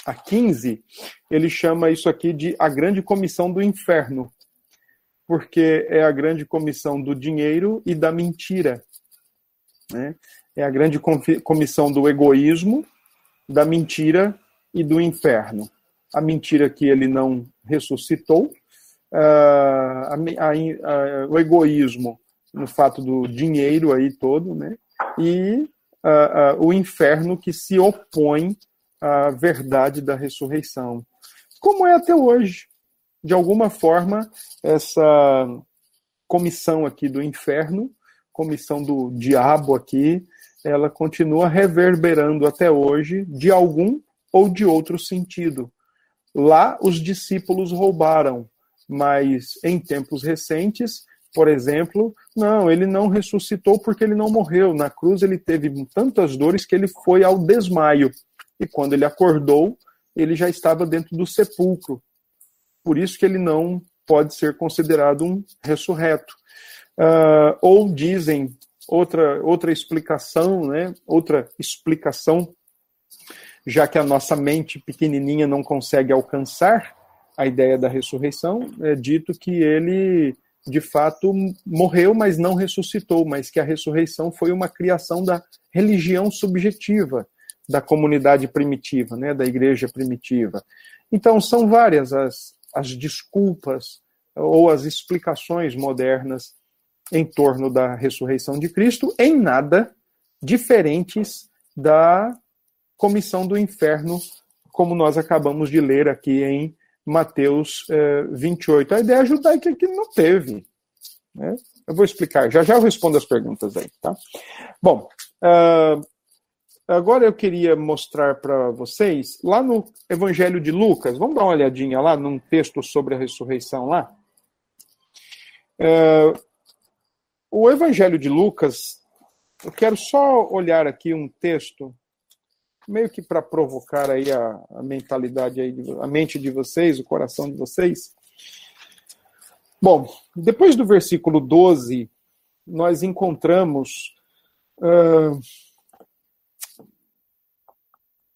a 15, ele chama isso aqui de a grande comissão do inferno, porque é a grande comissão do dinheiro e da mentira. Né? É a grande comissão do egoísmo, da mentira e do inferno. A mentira que ele não ressuscitou, uh, a, a, a, o egoísmo no fato do dinheiro aí todo, né? E uh, uh, o inferno que se opõe à verdade da ressurreição, como é até hoje. De alguma forma, essa comissão aqui do inferno, comissão do diabo aqui, ela continua reverberando até hoje de algum ou de outro sentido. Lá os discípulos roubaram, mas em tempos recentes por exemplo, não, ele não ressuscitou porque ele não morreu. Na cruz ele teve tantas dores que ele foi ao desmaio. E quando ele acordou, ele já estava dentro do sepulcro. Por isso que ele não pode ser considerado um ressurreto. Uh, ou dizem outra outra explicação, né? Outra explicação, já que a nossa mente pequenininha não consegue alcançar a ideia da ressurreição, é dito que ele de fato morreu, mas não ressuscitou, mas que a ressurreição foi uma criação da religião subjetiva da comunidade primitiva, né, da igreja primitiva. Então são várias as, as desculpas ou as explicações modernas em torno da ressurreição de Cristo, em nada diferentes da comissão do inferno, como nós acabamos de ler aqui em Mateus é, 28. A ideia judaica que não teve. Né? Eu vou explicar, já já eu respondo as perguntas aí, tá? Bom, uh, agora eu queria mostrar para vocês, lá no Evangelho de Lucas, vamos dar uma olhadinha lá num texto sobre a ressurreição lá. Uh, o Evangelho de Lucas, eu quero só olhar aqui um texto meio que para provocar aí a, a mentalidade aí, a mente de vocês, o coração de vocês. Bom, depois do versículo 12, nós encontramos. Uh,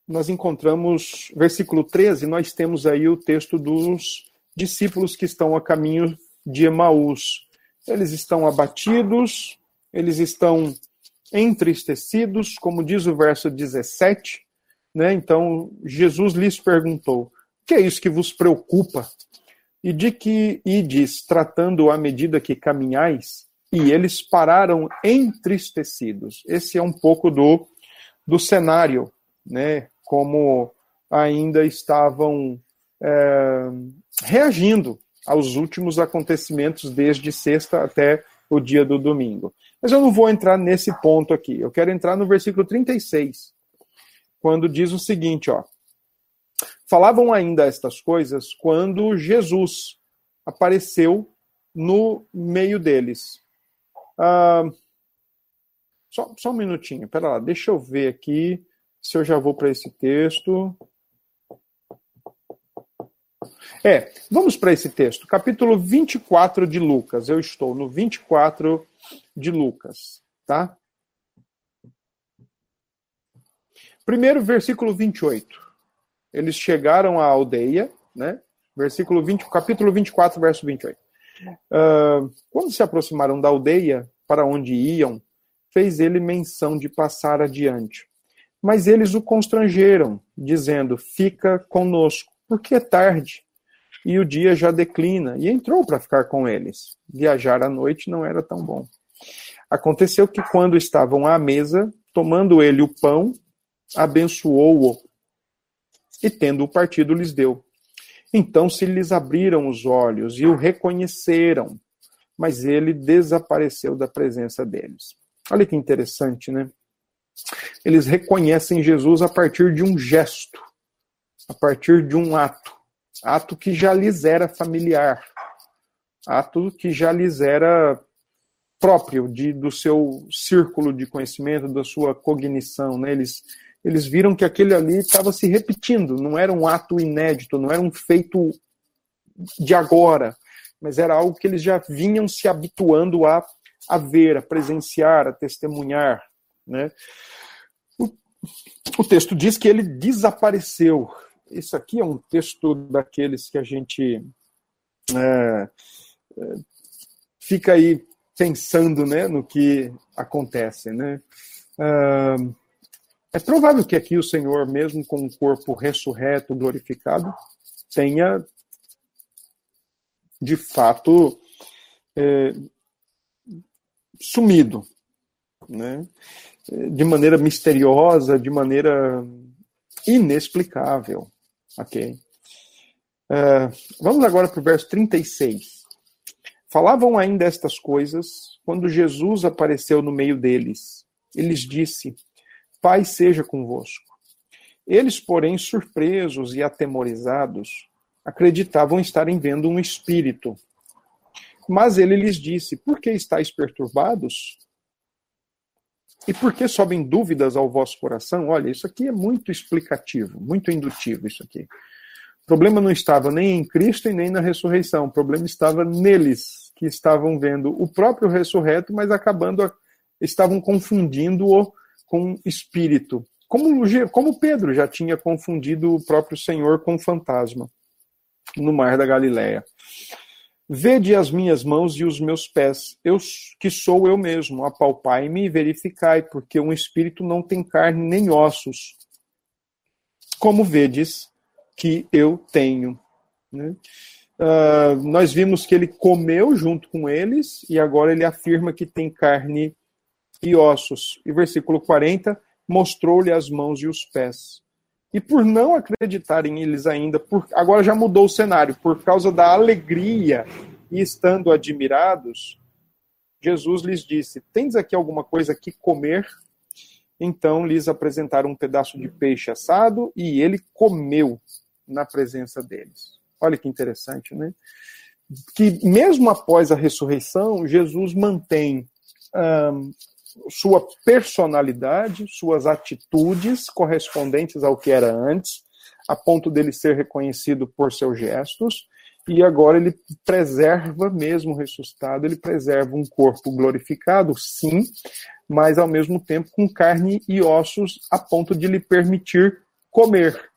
nós encontramos, versículo 13, nós temos aí o texto dos discípulos que estão a caminho de Emaús. Eles estão abatidos, eles estão entristecidos, como diz o verso 17, né? Então Jesus lhes perguntou: "O que é isso que vos preocupa? E de que ides tratando à medida que caminhais?" E eles pararam entristecidos. Esse é um pouco do do cenário, né? Como ainda estavam é, reagindo aos últimos acontecimentos desde sexta até o dia do domingo. Mas eu não vou entrar nesse ponto aqui. Eu quero entrar no versículo 36, quando diz o seguinte, ó. Falavam ainda estas coisas quando Jesus apareceu no meio deles. Ah, só, só um minutinho, pera lá, deixa eu ver aqui se eu já vou para esse texto. É, vamos para esse texto, capítulo 24 de Lucas. Eu estou no 24 de Lucas, tá? Primeiro, versículo 28. Eles chegaram à aldeia, né? Versículo 20, capítulo 24, verso 28. Uh, quando se aproximaram da aldeia para onde iam, fez ele menção de passar adiante. Mas eles o constrangeram, dizendo: Fica conosco, porque é tarde e o dia já declina, e entrou para ficar com eles. Viajar à noite não era tão bom. Aconteceu que, quando estavam à mesa, tomando ele o pão, abençoou-o e, tendo o partido, lhes deu. Então se lhes abriram os olhos e o reconheceram, mas ele desapareceu da presença deles. Olha que interessante, né? Eles reconhecem Jesus a partir de um gesto, a partir de um ato, ato que já lhes era familiar, ato que já lhes era próprio de, do seu círculo de conhecimento, da sua cognição, né? Eles eles viram que aquele ali estava se repetindo, não era um ato inédito, não era um feito de agora, mas era algo que eles já vinham se habituando a, a ver, a presenciar, a testemunhar. Né? O, o texto diz que ele desapareceu. Isso aqui é um texto daqueles que a gente é, é, fica aí pensando né, no que acontece. Né? Uh, é provável que aqui o Senhor, mesmo com o corpo ressurreto, glorificado, tenha de fato é, sumido, né? de maneira misteriosa, de maneira inexplicável. Ok? Uh, vamos agora para o verso 36. Falavam ainda estas coisas quando Jesus apareceu no meio deles. E lhes disse: Pai seja convosco. Eles, porém, surpresos e atemorizados, acreditavam estarem vendo um espírito. Mas ele lhes disse: Por que estáis perturbados? E por que sobem dúvidas ao vosso coração? Olha, isso aqui é muito explicativo, muito indutivo isso aqui. O problema não estava nem em Cristo e nem na ressurreição. O problema estava neles, que estavam vendo o próprio ressurreto, mas acabando, a, estavam confundindo-o com espírito. Como, como Pedro já tinha confundido o próprio Senhor com fantasma no mar da Galileia. Vede as minhas mãos e os meus pés, eu que sou eu mesmo, apalpai-me e verificai, porque um espírito não tem carne nem ossos, como vedes que eu tenho. Né? Uh, nós vimos que ele comeu junto com eles e agora ele afirma que tem carne e ossos. E versículo 40, mostrou-lhe as mãos e os pés. E por não acreditarem eles ainda, por, agora já mudou o cenário, por causa da alegria e estando admirados, Jesus lhes disse: Tens aqui alguma coisa que comer? Então lhes apresentaram um pedaço de peixe assado e ele comeu na presença deles. Olha que interessante, né? Que mesmo após a ressurreição, Jesus mantém sua personalidade, suas atitudes correspondentes ao que era antes, a ponto dele ser reconhecido por seus gestos, e agora ele preserva, mesmo ressuscitado, ele preserva um corpo glorificado, sim, mas ao mesmo tempo com carne e ossos, a ponto de lhe permitir comer.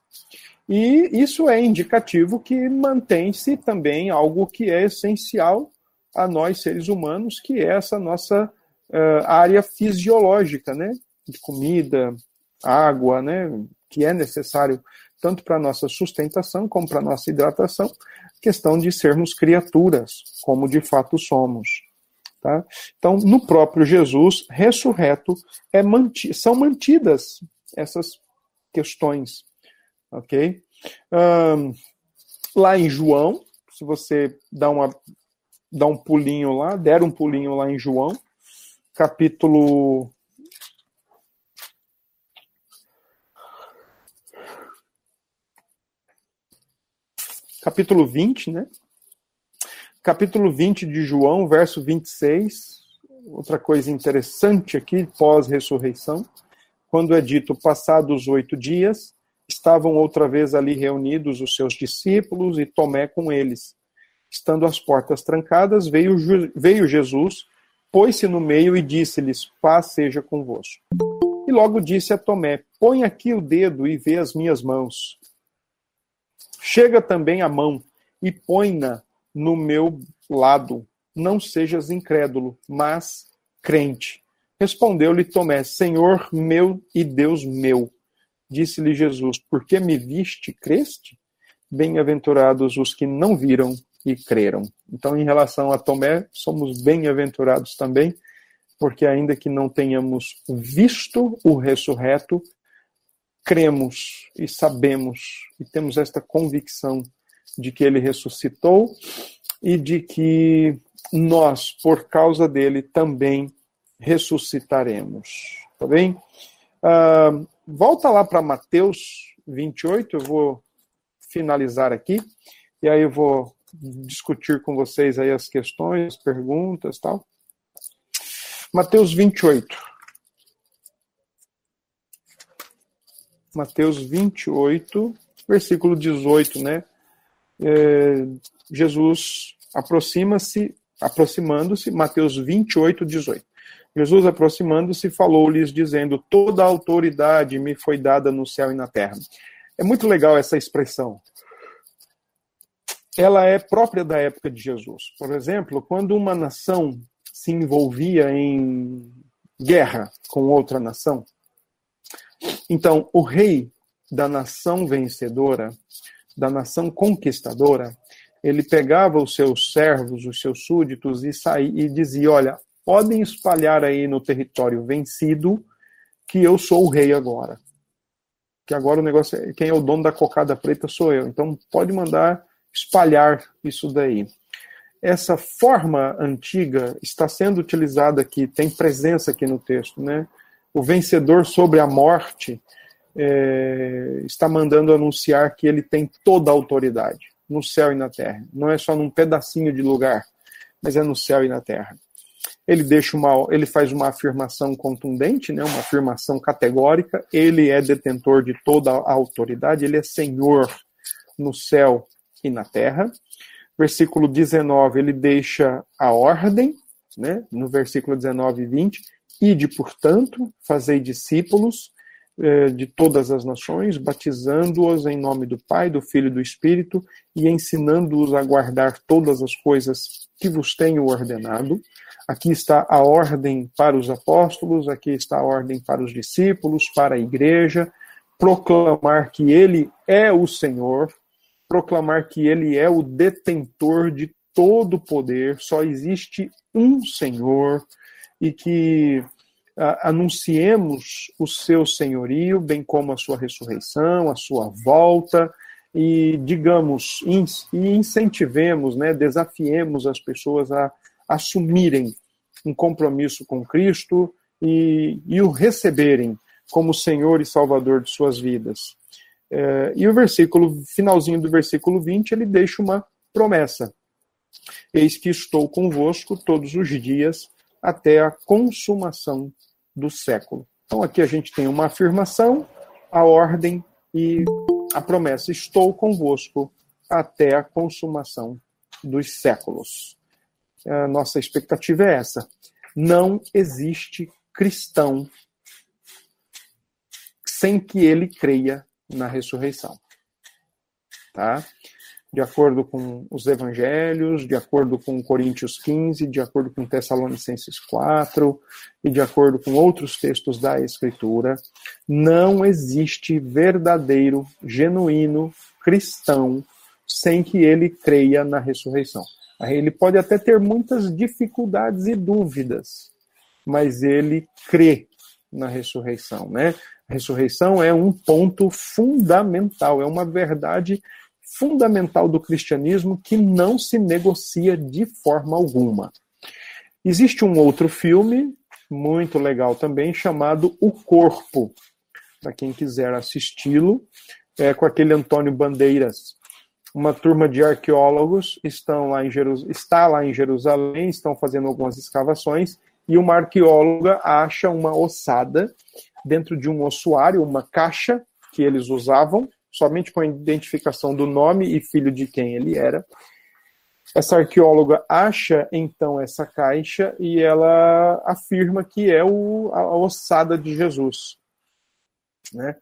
E isso é indicativo que mantém-se também algo que é essencial a nós seres humanos, que é essa nossa uh, área fisiológica, né? De comida, água, né? Que é necessário tanto para a nossa sustentação como para a nossa hidratação, questão de sermos criaturas, como de fato somos. Tá? Então, no próprio Jesus ressurreto, é manti são mantidas essas questões. Ok? Um, lá em João, se você dá, uma, dá um pulinho lá, der um pulinho lá em João, capítulo capítulo 20, né? Capítulo 20 de João, verso 26. Outra coisa interessante aqui, pós-ressurreição, quando é dito, passados oito dias, estavam outra vez ali reunidos os seus discípulos e Tomé com eles. Estando as portas trancadas, veio, veio Jesus pôs-se no meio e disse-lhes: Paz seja convosco. E logo disse a Tomé: Põe aqui o dedo e vê as minhas mãos. Chega também a mão e põe-na no meu lado. Não sejas incrédulo, mas crente. Respondeu-lhe Tomé: Senhor meu e Deus meu. Disse-lhe Jesus: Por que me viste, creste? Bem-aventurados os que não viram e creram. Então, em relação a Tomé, somos bem-aventurados também, porque ainda que não tenhamos visto o ressurreto, cremos e sabemos e temos esta convicção de que ele ressuscitou e de que nós, por causa dele, também ressuscitaremos. Tá bem? Uh, volta lá para Mateus 28, eu vou finalizar aqui, e aí eu vou discutir com vocês aí as questões, perguntas tal. Mateus 28. Mateus 28, versículo 18, né? É, Jesus aproxima-se, aproximando-se, Mateus 28, 18. Jesus, aproximando-se, falou-lhes, dizendo: Toda a autoridade me foi dada no céu e na terra. É muito legal essa expressão. Ela é própria da época de Jesus. Por exemplo, quando uma nação se envolvia em guerra com outra nação, então o rei da nação vencedora, da nação conquistadora, ele pegava os seus servos, os seus súditos e saía e dizia: Olha, podem espalhar aí no território vencido que eu sou o rei agora. Que agora o negócio é quem é o dono da cocada preta sou eu. Então pode mandar espalhar isso daí. Essa forma antiga está sendo utilizada aqui, tem presença aqui no texto, né? O vencedor sobre a morte é, está mandando anunciar que ele tem toda a autoridade no céu e na terra. Não é só num pedacinho de lugar, mas é no céu e na terra ele deixa uma, ele faz uma afirmação contundente, né, uma afirmação categórica. Ele é detentor de toda a autoridade, ele é Senhor no céu e na terra. Versículo 19, ele deixa a ordem, né, no versículo 19 e 20, ide, portanto, fazei discípulos eh, de todas as nações, batizando-os em nome do Pai, do Filho e do Espírito, e ensinando-os a guardar todas as coisas que vos tenho ordenado. Aqui está a ordem para os apóstolos, aqui está a ordem para os discípulos, para a igreja, proclamar que ele é o Senhor, proclamar que ele é o detentor de todo o poder, só existe um Senhor e que anunciemos o seu senhorio, bem como a sua ressurreição, a sua volta e digamos e incentivemos, né, desafiemos as pessoas a assumirem um compromisso com Cristo e, e o receberem como Senhor e Salvador de suas vidas. É, e o versículo, finalzinho do versículo 20, ele deixa uma promessa. Eis que estou convosco todos os dias até a consumação do século. Então aqui a gente tem uma afirmação, a ordem e a promessa. Estou convosco até a consumação dos séculos a nossa expectativa é essa. Não existe cristão sem que ele creia na ressurreição. Tá? De acordo com os evangelhos, de acordo com Coríntios 15, de acordo com Tessalonicenses 4 e de acordo com outros textos da Escritura, não existe verdadeiro, genuíno cristão sem que ele creia na ressurreição. Ele pode até ter muitas dificuldades e dúvidas, mas ele crê na ressurreição, né? A ressurreição é um ponto fundamental, é uma verdade fundamental do cristianismo que não se negocia de forma alguma. Existe um outro filme muito legal também chamado O Corpo, para quem quiser assisti-lo, é com aquele Antônio Bandeiras uma turma de arqueólogos estão lá em está lá em Jerusalém, estão fazendo algumas escavações, e uma arqueóloga acha uma ossada dentro de um ossuário, uma caixa que eles usavam, somente com a identificação do nome e filho de quem ele era. Essa arqueóloga acha então essa caixa e ela afirma que é o, a ossada de Jesus. Né?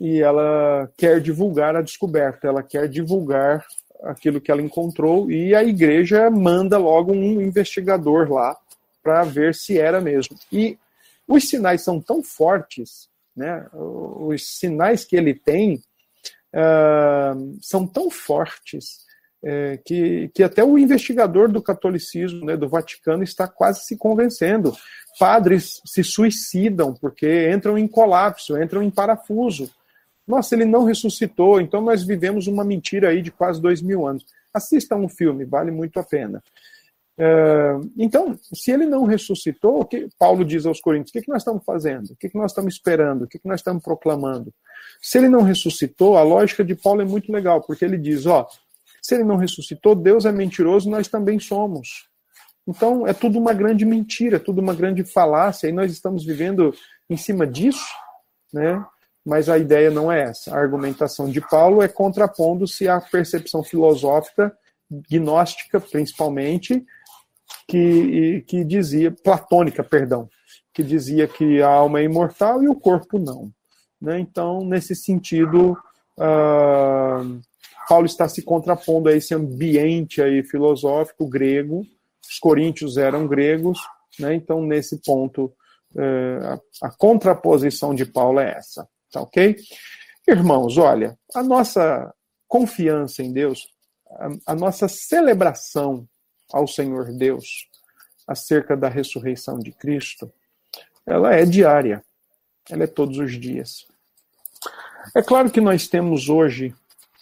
e ela quer divulgar a descoberta, ela quer divulgar aquilo que ela encontrou e a igreja manda logo um investigador lá para ver se era mesmo. E os sinais são tão fortes, né? Os sinais que ele tem uh, são tão fortes é, que, que até o investigador do catolicismo, né, do Vaticano, está quase se convencendo. Padres se suicidam porque entram em colapso, entram em parafuso. Nossa, ele não ressuscitou, então nós vivemos uma mentira aí de quase dois mil anos. Assista um filme, vale muito a pena. É, então, se ele não ressuscitou, o que Paulo diz aos Coríntios? O que, que nós estamos fazendo? O que, que nós estamos esperando? O que, que nós estamos proclamando? Se ele não ressuscitou, a lógica de Paulo é muito legal, porque ele diz: ó, se ele não ressuscitou, Deus é mentiroso, nós também somos. Então, é tudo uma grande mentira, tudo uma grande falácia, e nós estamos vivendo em cima disso, né? Mas a ideia não é essa. A argumentação de Paulo é contrapondo-se à percepção filosófica, gnóstica principalmente, que, que dizia, platônica, perdão, que dizia que a alma é imortal e o corpo não. Né? Então, nesse sentido, uh, Paulo está se contrapondo a esse ambiente aí filosófico grego. Os coríntios eram gregos, né? então nesse ponto é, a, a, contraposição de Paulo é essa, tá ok? Irmãos, olha, a nossa confiança em Deus, a, a nossa celebração ao Senhor Deus acerca da ressurreição de Cristo, ela é diária, ela é todos os dias. É claro que nós temos hoje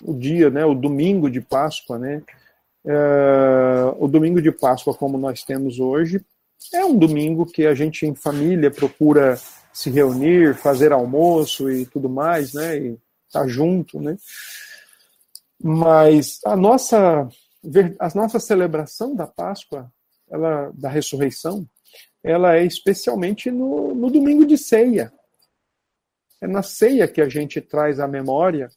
o dia, né, o domingo de Páscoa, né? É, o domingo de Páscoa, como nós temos hoje, é um domingo que a gente em família procura se reunir, fazer almoço e tudo mais, né? E estar tá junto, né? Mas a nossa a nossa celebração da Páscoa, ela da ressurreição, ela é especialmente no, no domingo de ceia. É na ceia que a gente traz a memória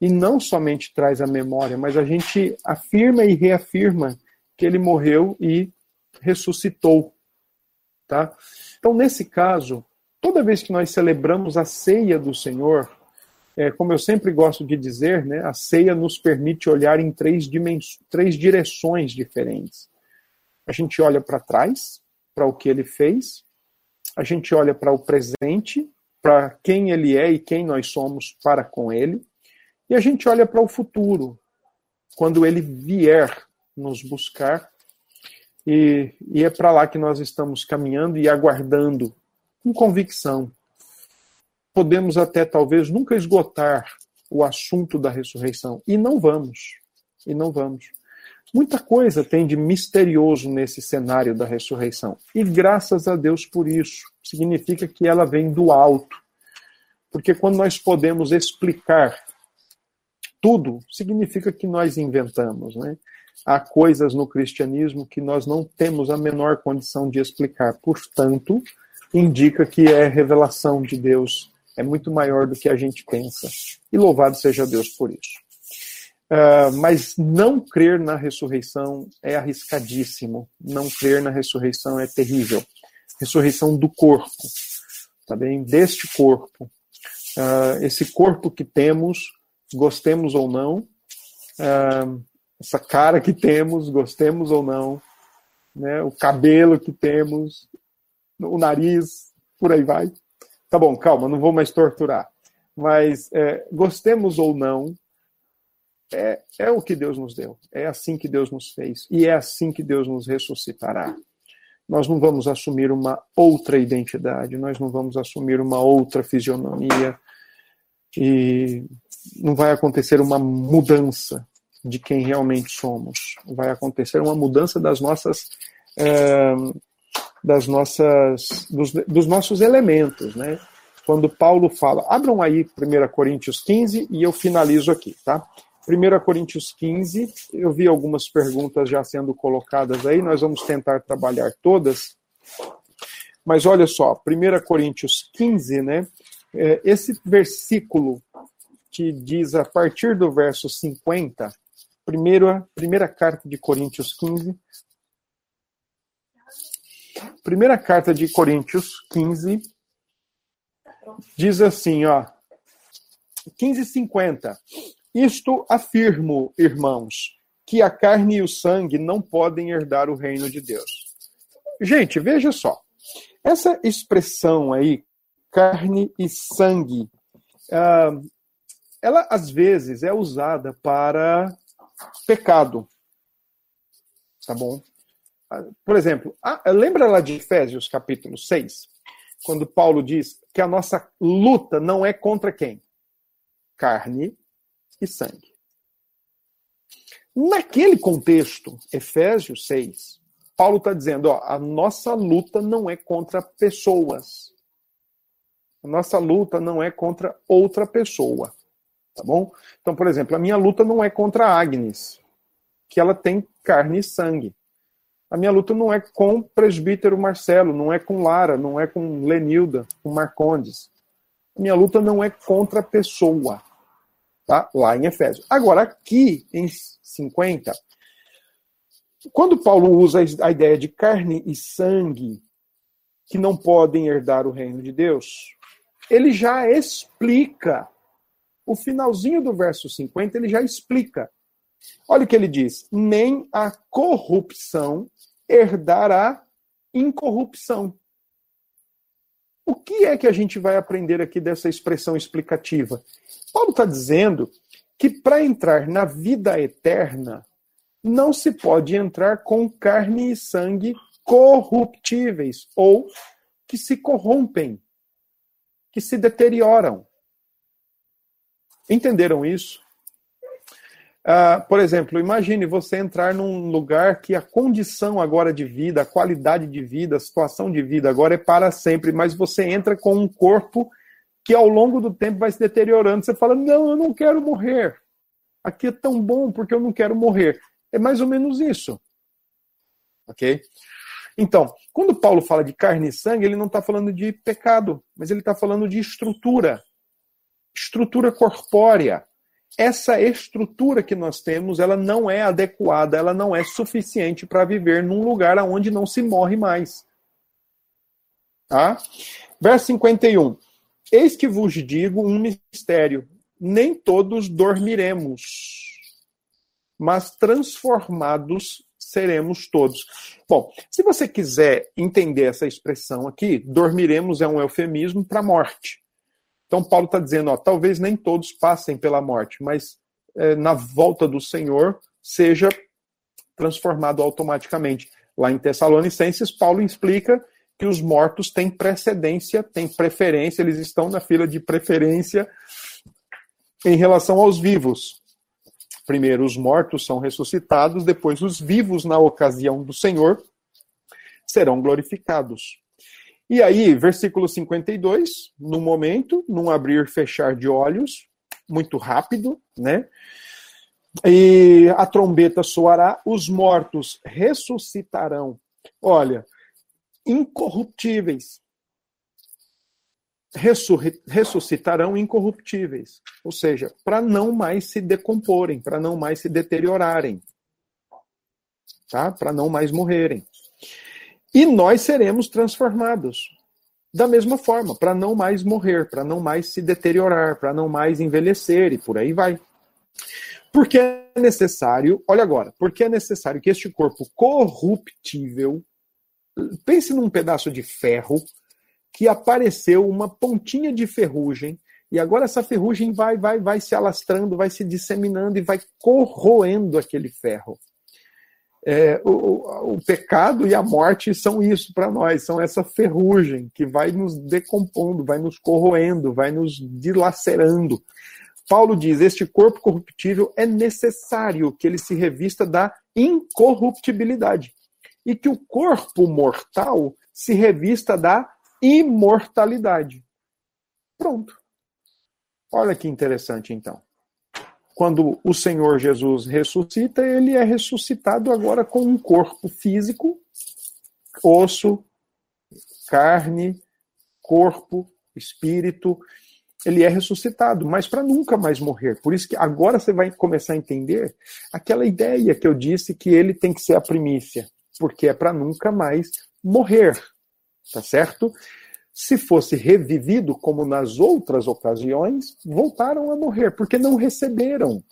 e não somente traz a memória, mas a gente afirma e reafirma que ele morreu e ressuscitou, tá? Então, nesse caso, toda vez que nós celebramos a ceia do Senhor, é, como eu sempre gosto de dizer, né, a ceia nos permite olhar em três, três direções diferentes. A gente olha para trás, para o que ele fez, a gente olha para o presente, para quem ele é e quem nós somos para com ele, e a gente olha para o futuro, quando ele vier nos buscar, e, e é para lá que nós estamos caminhando e aguardando com convicção. Podemos até talvez nunca esgotar o assunto da ressurreição, e não vamos, e não vamos. Muita coisa tem de misterioso nesse cenário da ressurreição. E graças a Deus por isso. Significa que ela vem do alto. Porque quando nós podemos explicar tudo, significa que nós inventamos. Né? Há coisas no cristianismo que nós não temos a menor condição de explicar. Portanto, indica que é revelação de Deus, é muito maior do que a gente pensa. E louvado seja Deus por isso. Uh, mas não crer na ressurreição é arriscadíssimo. Não crer na ressurreição é terrível. Ressurreição do corpo, tá bem? Deste corpo. Uh, esse corpo que temos gostemos ou não, uh, essa cara que temos, gostemos ou não, né, o cabelo que temos, o nariz, por aí vai. Tá bom, calma, não vou mais torturar. Mas é, gostemos ou não, é, é o que Deus nos deu. É assim que Deus nos fez. E é assim que Deus nos ressuscitará. Nós não vamos assumir uma outra identidade, nós não vamos assumir uma outra fisionomia. E não vai acontecer uma mudança de quem realmente somos. Vai acontecer uma mudança das nossas é, das nossas dos, dos, nossos elementos, né? Quando Paulo fala, abram aí 1 Coríntios 15 e eu finalizo aqui, tá? 1 Coríntios 15, eu vi algumas perguntas já sendo colocadas aí, nós vamos tentar trabalhar todas. Mas olha só, 1 Coríntios 15, né? É, esse versículo que diz a partir do verso 50, primeira, primeira carta de Coríntios 15. Primeira carta de Coríntios 15 diz assim, ó, 15:50. Isto afirmo, irmãos, que a carne e o sangue não podem herdar o reino de Deus. Gente, veja só. Essa expressão aí, carne e sangue, uh, ela às vezes é usada para pecado. Tá bom? Por exemplo, lembra lá de Efésios capítulo 6, quando Paulo diz que a nossa luta não é contra quem? Carne e sangue. Naquele contexto, Efésios 6, Paulo está dizendo: ó, a nossa luta não é contra pessoas. A nossa luta não é contra outra pessoa. Tá bom? Então, por exemplo, a minha luta não é contra a Agnes, que ela tem carne e sangue. A minha luta não é com o presbítero Marcelo, não é com Lara, não é com Lenilda, com Marcondes. A minha luta não é contra a pessoa. Tá? Lá em Efésios. Agora, aqui em 50, quando Paulo usa a ideia de carne e sangue que não podem herdar o reino de Deus, ele já explica. O finalzinho do verso 50, ele já explica. Olha o que ele diz: nem a corrupção herdará incorrupção. O que é que a gente vai aprender aqui dessa expressão explicativa? Paulo está dizendo que para entrar na vida eterna, não se pode entrar com carne e sangue corruptíveis ou que se corrompem, que se deterioram. Entenderam isso? Uh, por exemplo, imagine você entrar num lugar que a condição agora de vida, a qualidade de vida, a situação de vida agora é para sempre, mas você entra com um corpo que ao longo do tempo vai se deteriorando. Você fala: Não, eu não quero morrer. Aqui é tão bom porque eu não quero morrer. É mais ou menos isso. Ok? Então, quando Paulo fala de carne e sangue, ele não está falando de pecado, mas ele está falando de estrutura. Estrutura corpórea. Essa estrutura que nós temos, ela não é adequada, ela não é suficiente para viver num lugar onde não se morre mais. Tá? Verso 51. Eis que vos digo um mistério: nem todos dormiremos mas transformados seremos todos. Bom, se você quiser entender essa expressão aqui, dormiremos é um eufemismo para morte. Então, Paulo está dizendo: ó, talvez nem todos passem pela morte, mas é, na volta do Senhor seja transformado automaticamente. Lá em Tessalonicenses, Paulo explica que os mortos têm precedência, têm preferência, eles estão na fila de preferência em relação aos vivos. Primeiro os mortos são ressuscitados, depois os vivos, na ocasião do Senhor, serão glorificados. E aí, versículo 52, no momento, num abrir e fechar de olhos, muito rápido, né? E a trombeta soará, os mortos ressuscitarão. Olha, incorruptíveis, ressuscitarão incorruptíveis, ou seja, para não mais se decomporem, para não mais se deteriorarem, tá? Para não mais morrerem. E nós seremos transformados da mesma forma, para não mais morrer, para não mais se deteriorar, para não mais envelhecer e por aí vai. Porque é necessário, olha agora, porque é necessário que este corpo corruptível, pense num pedaço de ferro, que apareceu uma pontinha de ferrugem e agora essa ferrugem vai, vai, vai se alastrando, vai se disseminando e vai corroendo aquele ferro. É, o, o, pecado e a morte são isso para nós, são essa ferrugem que vai nos decompondo, vai nos corroendo, vai nos dilacerando. Paulo diz: este corpo corruptível é necessário que ele se revista da incorruptibilidade e que o corpo mortal se revista da imortalidade. Pronto. Olha que interessante, então. Quando o Senhor Jesus ressuscita, ele é ressuscitado agora com um corpo físico, osso, carne, corpo, espírito. Ele é ressuscitado, mas para nunca mais morrer. Por isso que agora você vai começar a entender aquela ideia que eu disse que ele tem que ser a primícia, porque é para nunca mais morrer. Tá certo? Se fosse revivido, como nas outras ocasiões, voltaram a morrer, porque não receberam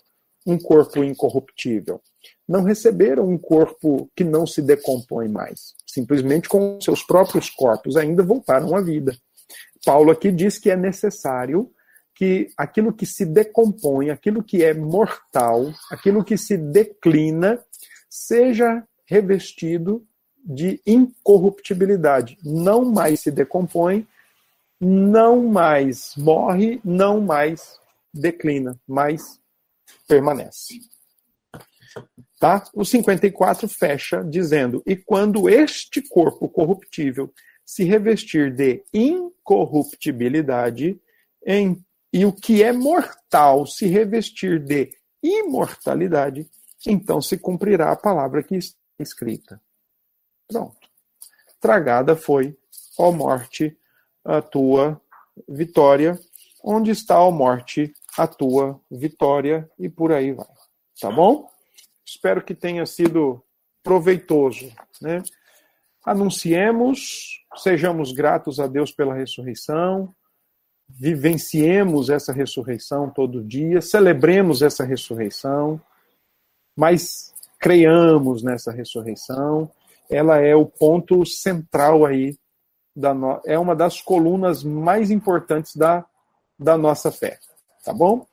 um corpo incorruptível. Não receberam um corpo que não se decompõe mais. Simplesmente com seus próprios corpos ainda voltaram à vida. Paulo aqui diz que é necessário que aquilo que se decompõe, aquilo que é mortal, aquilo que se declina, seja revestido de incorruptibilidade. Não mais se decompõe, não mais morre, não mais declina, mas permanece. Tá? O 54 fecha dizendo: E quando este corpo corruptível se revestir de incorruptibilidade, em, e o que é mortal se revestir de imortalidade, então se cumprirá a palavra que está escrita. Pronto. Tragada foi, ó morte, a tua vitória. Onde está, ó morte, a tua vitória? E por aí vai. Tá bom? Espero que tenha sido proveitoso. Né? Anunciemos, sejamos gratos a Deus pela ressurreição, vivenciemos essa ressurreição todo dia, celebremos essa ressurreição, mas creiamos nessa ressurreição. Ela é o ponto central aí, da no... é uma das colunas mais importantes da, da nossa fé. Tá bom?